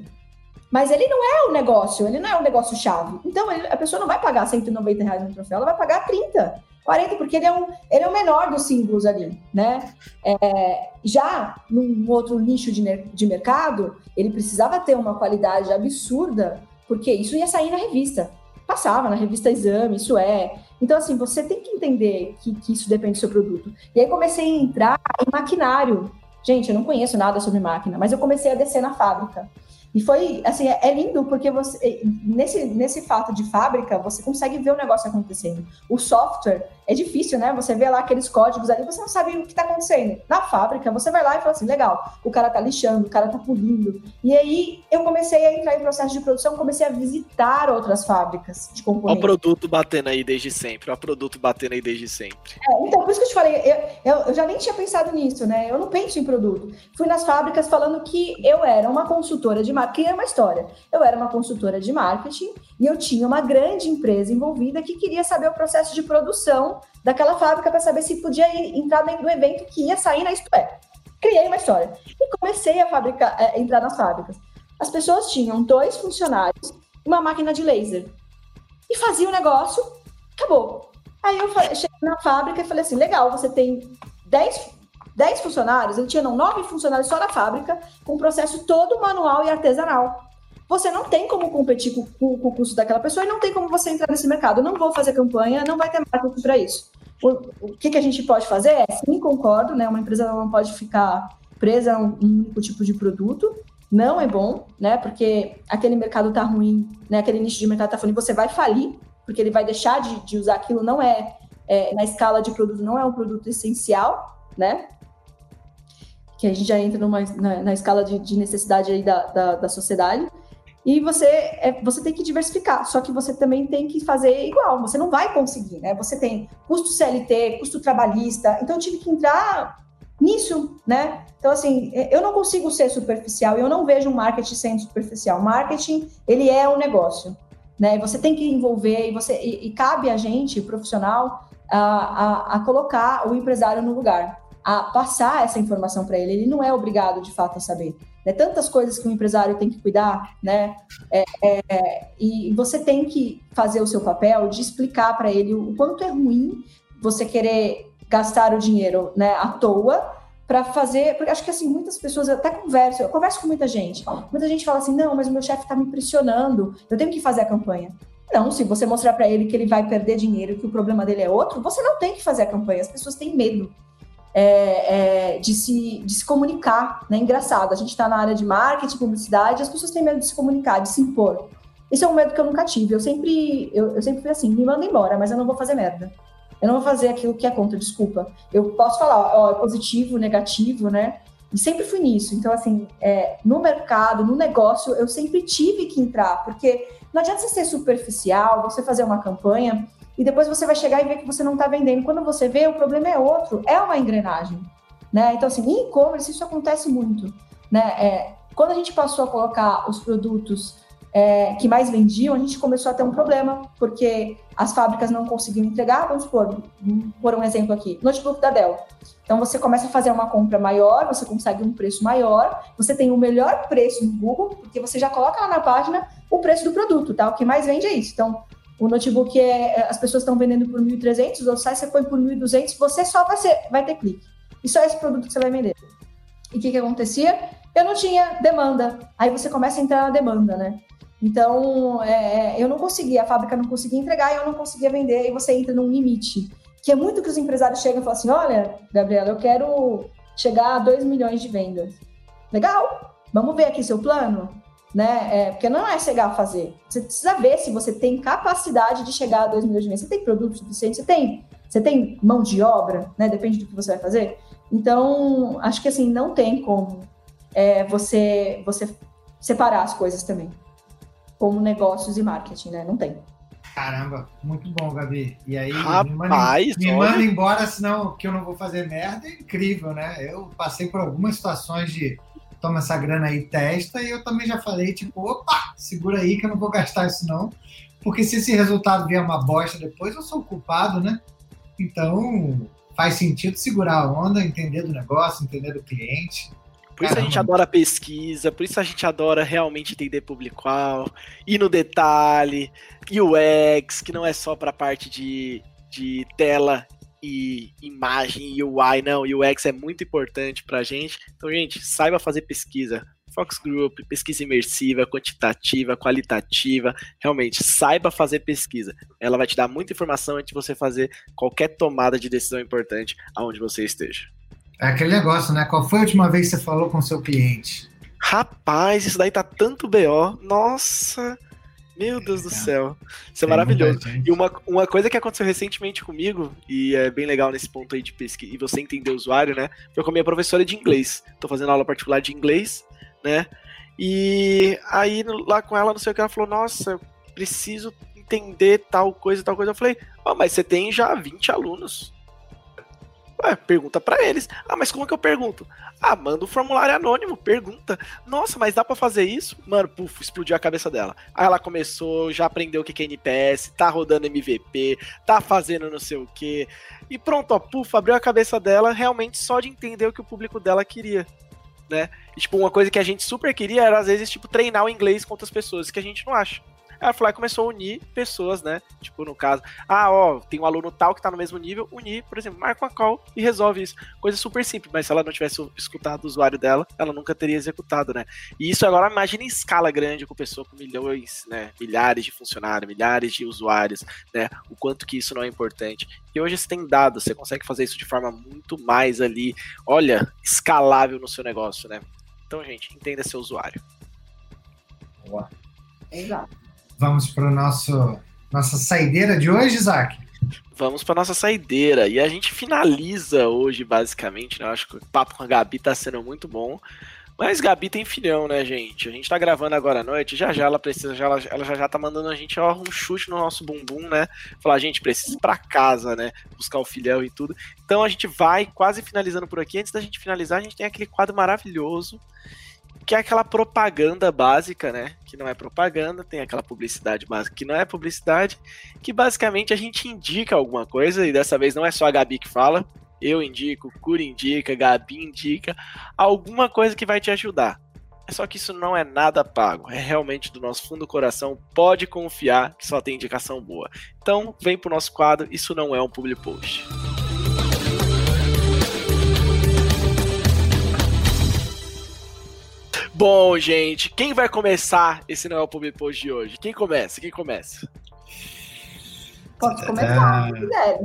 Mas ele não é o negócio, ele não é o negócio chave. Então ele, a pessoa não vai pagar 190 reais no troféu, ela vai pagar 30. 40, porque ele é, um, ele é o menor dos símbolos ali, né? É, já num outro nicho de, de mercado, ele precisava ter uma qualidade absurda, porque isso ia sair na revista. Passava na revista Exame, isso é. Então, assim, você tem que entender que, que isso depende do seu produto. E aí comecei a entrar em maquinário. Gente, eu não conheço nada sobre máquina, mas eu comecei a descer na fábrica. E foi, assim, é, é lindo porque você, nesse, nesse fato de fábrica, você consegue ver o negócio acontecendo. O software é difícil, né? Você vê lá aqueles códigos ali, você não sabe o que está acontecendo. Na fábrica, você vai lá e fala assim: legal, o cara tá lixando, o cara tá pulindo. E aí eu comecei a entrar em processo de produção, comecei a visitar outras fábricas de componentes. Olha o produto batendo aí desde sempre, olha o produto batendo aí desde sempre. É, então, por isso que eu te falei, eu, eu, eu já nem tinha pensado nisso, né? Eu não penso em produto. Fui nas fábricas falando que eu era uma consultora de marketing, é uma história. Eu era uma consultora de marketing e eu tinha uma grande empresa envolvida que queria saber o processo de produção daquela fábrica para saber se podia entrar dentro do evento que ia sair na Isto É. Criei uma história e comecei a fabricar, é, entrar nas fábricas. As pessoas tinham dois funcionários e uma máquina de laser. E fazia o negócio, acabou. Aí eu cheguei na fábrica e falei assim: legal, você tem 10, 10 funcionários, ele tinha não, 9 funcionários só na fábrica, com o processo todo manual e artesanal você não tem como competir com, com, com, o custo daquela pessoa e não tem como você entrar nesse mercado. Não vou fazer campanha, não vai ter marketing para isso. O, o que, que, a gente pode fazer é, sim, concordo, né? Uma empresa não pode ficar presa a um, um único tipo de produto, não é bom, né? Porque aquele mercado tá ruim, né? Aquele nicho de mercado tá ruim, você vai falir, porque ele vai deixar de, de usar aquilo, não é, é, na escala de produto, não é um produto essencial, né? Que a gente já entra numa, na, na escala de, de necessidade aí da, da, da sociedade. E você, é, você tem que diversificar, só que você também tem que fazer igual, você não vai conseguir, né? Você tem custo CLT, custo trabalhista, então eu tive que entrar nisso, né? Então, assim, eu não consigo ser superficial, eu não vejo um marketing sendo superficial. Marketing, ele é um negócio, né? Você tem que envolver e, você, e, e cabe a gente, profissional, a, a, a colocar o empresário no lugar, a passar essa informação para ele. Ele não é obrigado, de fato, a saber né? Tantas coisas que um empresário tem que cuidar, né? É, é, e você tem que fazer o seu papel de explicar para ele o quanto é ruim você querer gastar o dinheiro, né, à toa para fazer, porque acho que assim muitas pessoas até conversam, eu converso com muita gente. Muita gente fala assim: "Não, mas o meu chefe está me pressionando, eu tenho que fazer a campanha". Não, se você mostrar para ele que ele vai perder dinheiro, que o problema dele é outro, você não tem que fazer a campanha. As pessoas têm medo é, é, de, se, de se comunicar. Né? Engraçado, a gente está na área de marketing, publicidade, as pessoas têm medo de se comunicar, de se impor. Esse é um medo que eu nunca tive. Eu sempre, eu, eu sempre fui assim, me manda embora, mas eu não vou fazer merda. Eu não vou fazer aquilo que é contra, desculpa. Eu posso falar, ó, é positivo, negativo, né? E sempre fui nisso. Então, assim, é, no mercado, no negócio, eu sempre tive que entrar, porque não adianta você ser superficial, você fazer uma campanha e depois você vai chegar e ver que você não está vendendo. Quando você vê, o problema é outro, é uma engrenagem. Né? Então, assim, em e-commerce isso acontece muito. Né? É, quando a gente passou a colocar os produtos é, que mais vendiam, a gente começou a ter um problema, porque as fábricas não conseguiam entregar. Vamos supor, por um exemplo aqui, notebook da Dell. Então, você começa a fazer uma compra maior, você consegue um preço maior, você tem o melhor preço no Google, porque você já coloca lá na página o preço do produto, tá? O que mais vende é isso. Então, o notebook é, é as pessoas estão vendendo por 1.300, o sai você põe por 1.200, você só vai, ser, vai ter clique. E só esse produto que você vai vender. E o que, que acontecia? Eu não tinha demanda. Aí você começa a entrar na demanda, né? Então, é, é eu não conseguia, a fábrica não conseguia entregar, eu não conseguia vender, e você entra num limite. Que é muito que os empresários chegam e falam assim: olha, Gabriela, eu quero chegar a 2 milhões de vendas. Legal, vamos ver aqui seu plano né? É, porque não é chegar a fazer. Você precisa ver se você tem capacidade de chegar a 2 milhões de vendas. Você tem produto suficiente? Você tem, você tem mão de obra, né? Depende do que você vai fazer. Então, acho que assim, não tem como é, você, você separar as coisas também. Como negócios e marketing, né? Não tem. Caramba, muito bom, Gabi. E aí, Rapaz, me manda, me manda embora, senão que eu não vou fazer merda, é incrível, né? Eu passei por algumas situações de toma essa grana aí, testa, e eu também já falei, tipo, opa, segura aí que eu não vou gastar isso não, porque se esse resultado vier uma bosta depois, eu sou o culpado, né? Então, faz sentido segurar a onda, entender do negócio, entender do cliente. Por isso Caramba. a gente adora pesquisa, por isso a gente adora realmente entender público-alvo, ir no detalhe, UX, que não é só para a parte de, de tela e imagem e UI, não, UX é muito importante pra gente. Então, gente, saiba fazer pesquisa, Fox Group, pesquisa imersiva, quantitativa, qualitativa. Realmente, saiba fazer pesquisa. Ela vai te dar muita informação antes de você fazer qualquer tomada de decisão importante aonde você esteja. É aquele negócio, né? Qual foi a última vez que você falou com seu cliente? Rapaz, isso daí tá tanto BO. Nossa, meu Deus do céu. Isso é maravilhoso. E uma, uma coisa que aconteceu recentemente comigo, e é bem legal nesse ponto aí de pesquisa, e você entender o usuário, né? Foi com a minha professora de inglês. Tô fazendo aula particular de inglês, né? E aí lá com ela, não sei o que, ela falou: Nossa, preciso entender tal coisa, tal coisa. Eu falei: oh, mas você tem já 20 alunos. Ué, pergunta para eles. Ah, mas como que eu pergunto? Ah, manda um formulário anônimo, pergunta. Nossa, mas dá para fazer isso? Mano, puf, explodiu a cabeça dela. Aí ela começou, já aprendeu o que é NPS, tá rodando MVP, tá fazendo não sei o que. E pronto, ó, puf, abriu a cabeça dela realmente só de entender o que o público dela queria. Né? E, tipo, uma coisa que a gente super queria era, às vezes, tipo, treinar o inglês com outras pessoas, que a gente não acha. A Fly começou a unir pessoas, né? Tipo, no caso, ah, ó, tem um aluno tal que tá no mesmo nível, unir, por exemplo, marca uma call e resolve isso. Coisa super simples, mas se ela não tivesse escutado o usuário dela, ela nunca teria executado, né? E isso agora, imagina em escala grande, com pessoa com milhões, né? Milhares de funcionários, milhares de usuários, né? O quanto que isso não é importante. E hoje você tem dados, você consegue fazer isso de forma muito mais ali, olha, escalável no seu negócio, né? Então, gente, entenda seu usuário. Boa. Exato. Vamos para nosso nossa saideira de hoje, Isaac? Vamos para nossa saideira. E a gente finaliza hoje, basicamente. Né? Eu acho que o papo com a Gabi está sendo muito bom. Mas Gabi tem filhão, né, gente? A gente tá gravando agora à noite, já já ela precisa, já, ela, ela já já tá mandando a gente ó, um chute no nosso bumbum, né? Falar, gente, precisa ir pra casa, né? Buscar o filhão e tudo. Então a gente vai quase finalizando por aqui. Antes da gente finalizar, a gente tem aquele quadro maravilhoso que é aquela propaganda básica, né? Que não é propaganda, tem aquela publicidade básica que não é publicidade, que basicamente a gente indica alguma coisa, e dessa vez não é só a Gabi que fala, eu indico, Curi indica, Gabi indica, alguma coisa que vai te ajudar. É só que isso não é nada pago, é realmente do nosso fundo do coração, pode confiar que só tem indicação boa. Então, vem pro nosso quadro, isso não é um public post. Bom, gente, quem vai começar esse não é o Public Post de hoje? Quem começa? Quem começa? Pode começar, se quiser.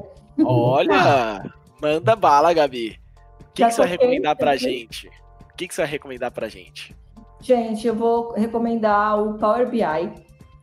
Olha, manda bala, Gabi. O que, que você vai recomendar pra gente? O que, que você vai recomendar pra gente? Gente, eu vou recomendar o Power BI.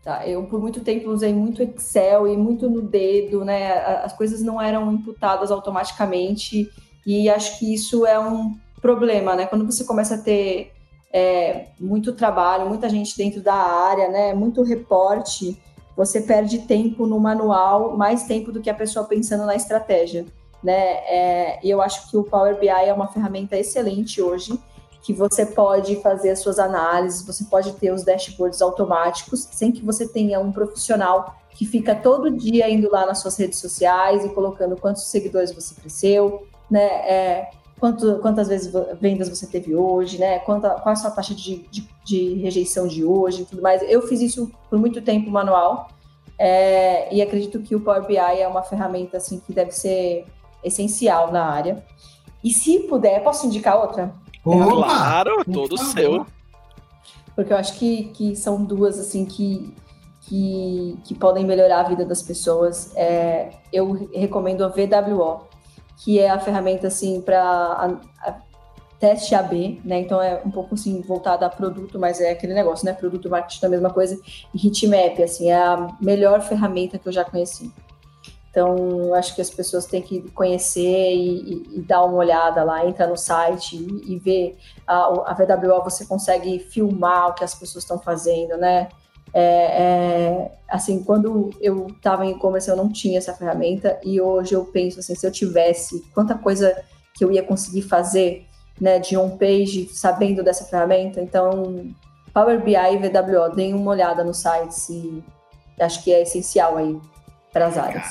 Tá? Eu, por muito tempo, usei muito Excel e muito no dedo, né? As coisas não eram imputadas automaticamente e acho que isso é um problema, né? Quando você começa a ter é, muito trabalho, muita gente dentro da área, né? Muito reporte, você perde tempo no manual, mais tempo do que a pessoa pensando na estratégia, né? É, e eu acho que o Power BI é uma ferramenta excelente hoje, que você pode fazer as suas análises, você pode ter os dashboards automáticos, sem que você tenha um profissional que fica todo dia indo lá nas suas redes sociais e colocando quantos seguidores você cresceu, né? É, quanto, quantas vezes vendas você teve hoje, né? Quanta, qual a sua taxa de, de, de rejeição de hoje e tudo mais. Eu fiz isso por muito tempo manual é, e acredito que o Power BI é uma ferramenta assim que deve ser essencial na área. E se puder, posso indicar outra? Opa, claro, todo seu. Porque eu acho que, que são duas assim que, que, que podem melhorar a vida das pessoas. É, eu recomendo a VWO, que é a ferramenta assim para teste AB, né? Então é um pouco assim voltada a produto, mas é aquele negócio, né? Produto marketing é a mesma coisa. E Hitmap, assim, é a melhor ferramenta que eu já conheci. Então, acho que as pessoas têm que conhecer e, e, e dar uma olhada lá, entra no site e, e ver. A, a VWO você consegue filmar o que as pessoas estão fazendo, né? É, é, assim, quando eu estava em e-commerce, eu não tinha essa ferramenta e hoje eu penso assim, se eu tivesse, quanta coisa que eu ia conseguir fazer, né, de on-page, sabendo dessa ferramenta. Então, Power BI e VWO, deem uma olhada no site e acho que é essencial aí para as áreas.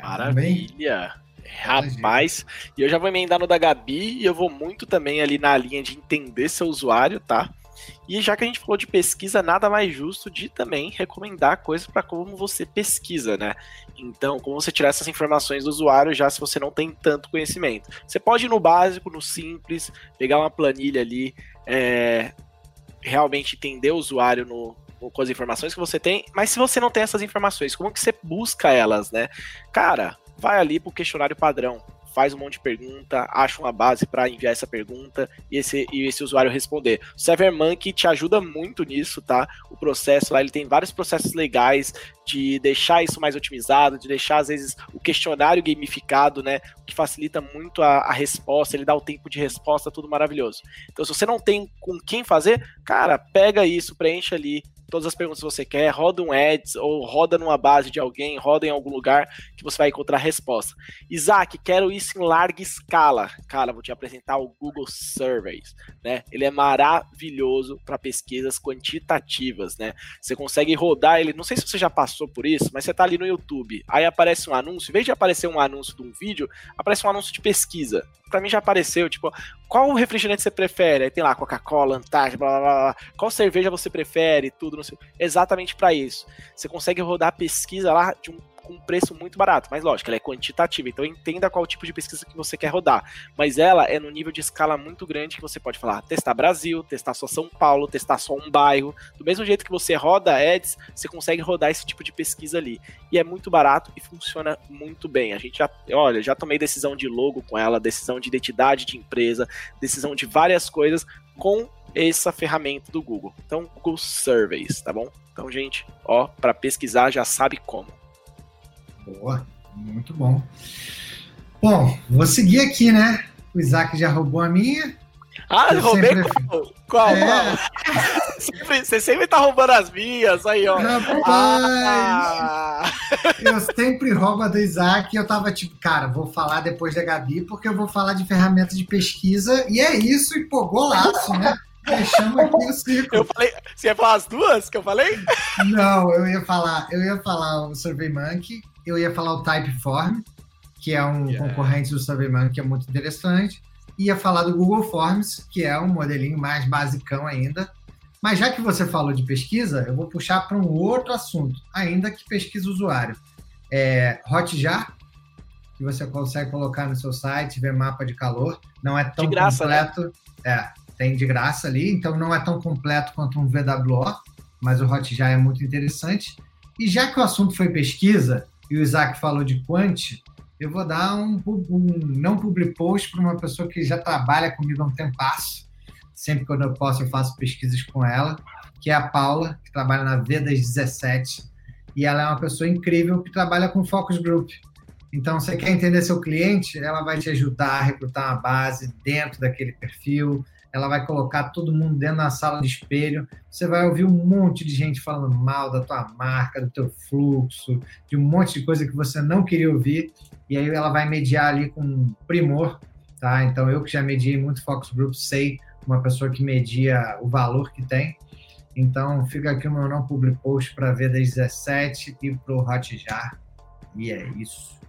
Maravilha! Rapaz, e eu já vou emendar no da Gabi e eu vou muito também ali na linha de entender seu usuário, tá? E já que a gente falou de pesquisa, nada mais justo de também recomendar coisas para como você pesquisa, né? Então, como você tirar essas informações do usuário já se você não tem tanto conhecimento. Você pode ir no básico, no simples, pegar uma planilha ali, é, realmente entender o usuário no, com as informações que você tem, mas se você não tem essas informações, como que você busca elas, né? Cara, vai ali pro questionário padrão faz um monte de pergunta, acha uma base para enviar essa pergunta e esse, e esse usuário responder. O ServerMonkey te ajuda muito nisso, tá? O processo lá, ele tem vários processos legais de deixar isso mais otimizado, de deixar, às vezes, o questionário gamificado, né? O que facilita muito a, a resposta, ele dá o tempo de resposta, tudo maravilhoso. Então, se você não tem com quem fazer, cara, pega isso, preenche ali, todas as perguntas que você quer, roda um ads ou roda numa base de alguém, roda em algum lugar que você vai encontrar a resposta. Isaac, quero isso em larga escala. Cara, vou te apresentar o Google Surveys, né? Ele é maravilhoso para pesquisas quantitativas, né? Você consegue rodar ele, não sei se você já passou por isso, mas você tá ali no YouTube, aí aparece um anúncio, em vez de aparecer um anúncio de um vídeo, aparece um anúncio de pesquisa. Para mim já apareceu, tipo, qual refrigerante você prefere? Aí tem lá Coca-Cola, Antártica, blá, blá, blá, Qual cerveja você prefere? Tudo, não sei. Exatamente para isso. Você consegue rodar a pesquisa lá de um com um preço muito barato. Mas lógico, ela é quantitativa, então entenda qual tipo de pesquisa que você quer rodar. Mas ela é no nível de escala muito grande que você pode falar, testar Brasil, testar só São Paulo, testar só um bairro. Do mesmo jeito que você roda ads, você consegue rodar esse tipo de pesquisa ali. E é muito barato e funciona muito bem. A gente já, olha, já tomei decisão de logo com ela, decisão de identidade de empresa, decisão de várias coisas com essa ferramenta do Google. Então, Google Surveys, tá bom? Então, gente, ó, para pesquisar já sabe como. Boa, muito bom. Bom, vou seguir aqui, né? O Isaac já roubou a minha. Ah, eu roubei sempre... qual? Qual? É. Sempre, você sempre tá roubando as minhas, aí, ó. Rapaz, ah. eu sempre roubo a do Isaac e eu tava tipo, cara, vou falar depois da Gabi, porque eu vou falar de ferramentas de pesquisa, e é isso, e pô, golaço, né? Fechamos aqui o ciclo. Eu falei, você ia falar as duas que eu falei? Não, eu ia falar, eu ia falar o SurveyMonkey eu ia falar o Typeform, que é um yeah. concorrente do SurveyMonkey que é muito interessante. Ia falar do Google Forms, que é um modelinho mais basicão ainda. Mas já que você falou de pesquisa, eu vou puxar para um outro assunto, ainda que pesquisa usuário. É, Hotjar, que você consegue colocar no seu site, ver mapa de calor. Não é tão graça, né? completo. Né? É, tem de graça ali, então não é tão completo quanto um VWO, mas o Hotjar é muito interessante. E já que o assunto foi pesquisa, e o Isaac falou de Quant, eu vou dar um, um não public post para uma pessoa que já trabalha comigo há um tempo. Sempre quando eu posso, eu faço pesquisas com ela, que é a Paula, que trabalha na Vedas 17. E ela é uma pessoa incrível que trabalha com focus group. Então, você quer entender seu cliente, ela vai te ajudar a recrutar uma base dentro daquele perfil, ela vai colocar todo mundo dentro da sala de espelho. Você vai ouvir um monte de gente falando mal da tua marca, do teu fluxo, de um monte de coisa que você não queria ouvir. E aí ela vai mediar ali com primor, tá? Então eu que já mediei muito focus group, sei uma pessoa que media o valor que tem. Então fica aqui o meu não public post para ver das 17 e para o Hotjar. E é isso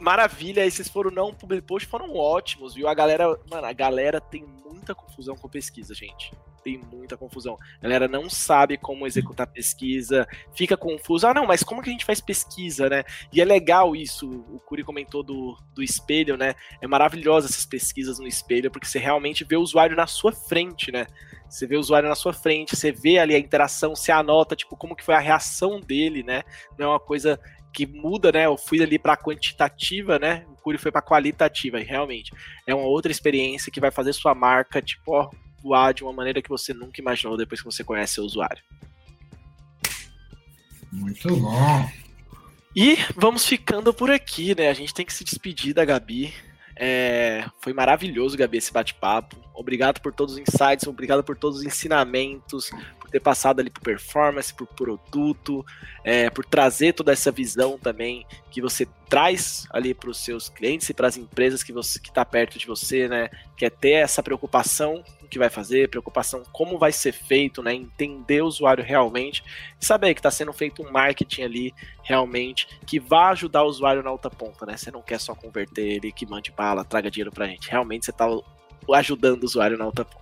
maravilha, esses foram não public post, foram ótimos, viu? A galera, mano, a galera tem muita confusão com pesquisa, gente. Tem muita confusão. A galera não sabe como executar pesquisa, fica confuso. Ah, não, mas como que a gente faz pesquisa, né? E é legal isso. O Curi comentou do, do espelho, né? É maravilhosa essas pesquisas no espelho, porque você realmente vê o usuário na sua frente, né? Você vê o usuário na sua frente, você vê ali a interação, você anota, tipo, como que foi a reação dele, né? Não é uma coisa que muda, né? Eu fui ali para quantitativa, né? O Curi foi para qualitativa, e realmente é uma outra experiência que vai fazer sua marca, tipo, ó, voar de uma maneira que você nunca imaginou depois que você conhece seu usuário. Muito bom. E vamos ficando por aqui, né? A gente tem que se despedir da Gabi. É, foi maravilhoso, Gabi, esse bate-papo. Obrigado por todos os insights, obrigado por todos os ensinamentos, por ter passado ali por performance, por produto, é, por trazer toda essa visão também que você traz ali para os seus clientes e para as empresas que você que está perto de você, né? Quer é ter essa preocupação com o que vai fazer, preocupação como vai ser feito, né? Entender o usuário realmente e saber que está sendo feito um marketing ali realmente que vai ajudar o usuário na outra ponta, né? Você não quer só converter ele que mande bala, traga dinheiro para gente. Realmente você está ajudando o usuário na outra ponta.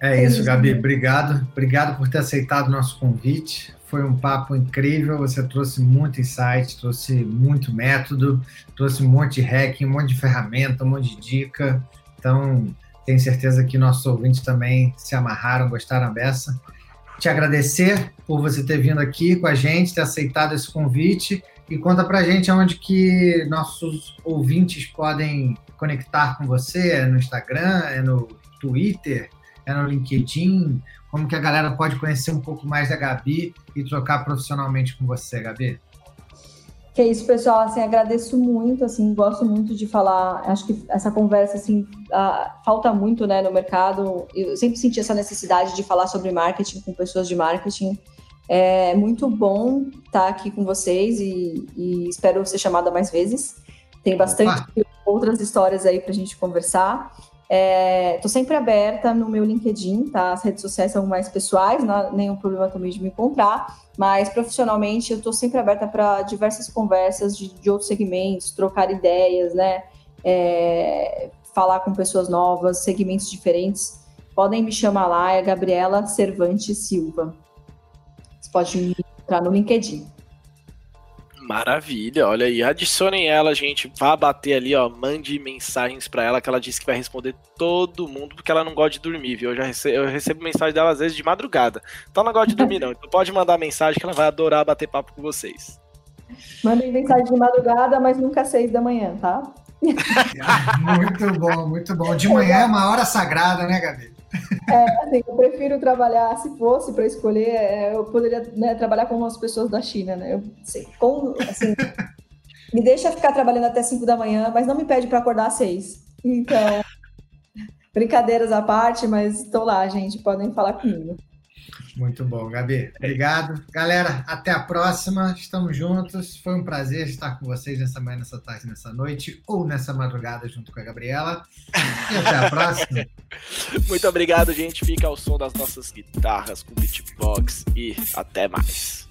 É isso, Gabi. Obrigado. Obrigado por ter aceitado o nosso convite. Foi um papo incrível. Você trouxe muito insight, trouxe muito método, trouxe um monte de hacking, um monte de ferramenta, um monte de dica. Então, Tenho certeza que nossos ouvintes também se amarraram, gostaram dessa. Te agradecer por você ter vindo aqui com a gente, ter aceitado esse convite e conta pra gente onde que nossos ouvintes podem conectar com você, é no Instagram, é no Twitter, é no LinkedIn, como que a galera pode conhecer um pouco mais da Gabi e trocar profissionalmente com você, Gabi? Que é isso, pessoal, assim, agradeço muito, assim, gosto muito de falar, acho que essa conversa, assim, uh, falta muito, né, no mercado, eu sempre senti essa necessidade de falar sobre marketing com pessoas de marketing, é muito bom estar aqui com vocês e, e espero ser chamada mais vezes, tem bastante outras histórias aí para a gente conversar, Estou é, sempre aberta no meu LinkedIn, tá? As redes sociais são mais pessoais, não nenhum problema também de me encontrar, mas profissionalmente eu estou sempre aberta para diversas conversas de, de, outros segmentos, trocar ideias, né? É, falar com pessoas novas, segmentos diferentes. Podem me chamar lá, é Gabriela Cervantes Silva. Você pode me encontrar no LinkedIn. Maravilha, olha aí, adicionem ela, gente, vá bater ali, ó, mande mensagens para ela que ela disse que vai responder todo mundo porque ela não gosta de dormir, viu? Eu já recebo, eu recebo mensagem dela às vezes de madrugada. Então ela não gosta de dormir não, então pode mandar mensagem que ela vai adorar bater papo com vocês. Mandem mensagem de madrugada, mas nunca às seis da manhã, tá? muito bom, muito bom. De manhã é uma hora sagrada, né, Gabi? É, assim, eu prefiro trabalhar, se fosse para escolher, é, eu poderia né, trabalhar com as pessoas da China, né? Eu, assim, com, assim, me deixa ficar trabalhando até 5 da manhã, mas não me pede para acordar às 6. Então, brincadeiras à parte, mas estou lá, gente, podem falar comigo. Muito bom, Gabi. Obrigado. Galera, até a próxima. Estamos juntos. Foi um prazer estar com vocês nessa manhã, nessa tarde, nessa noite ou nessa madrugada junto com a Gabriela. E até a próxima. Muito obrigado, gente. Fica ao som das nossas guitarras com beatbox e até mais.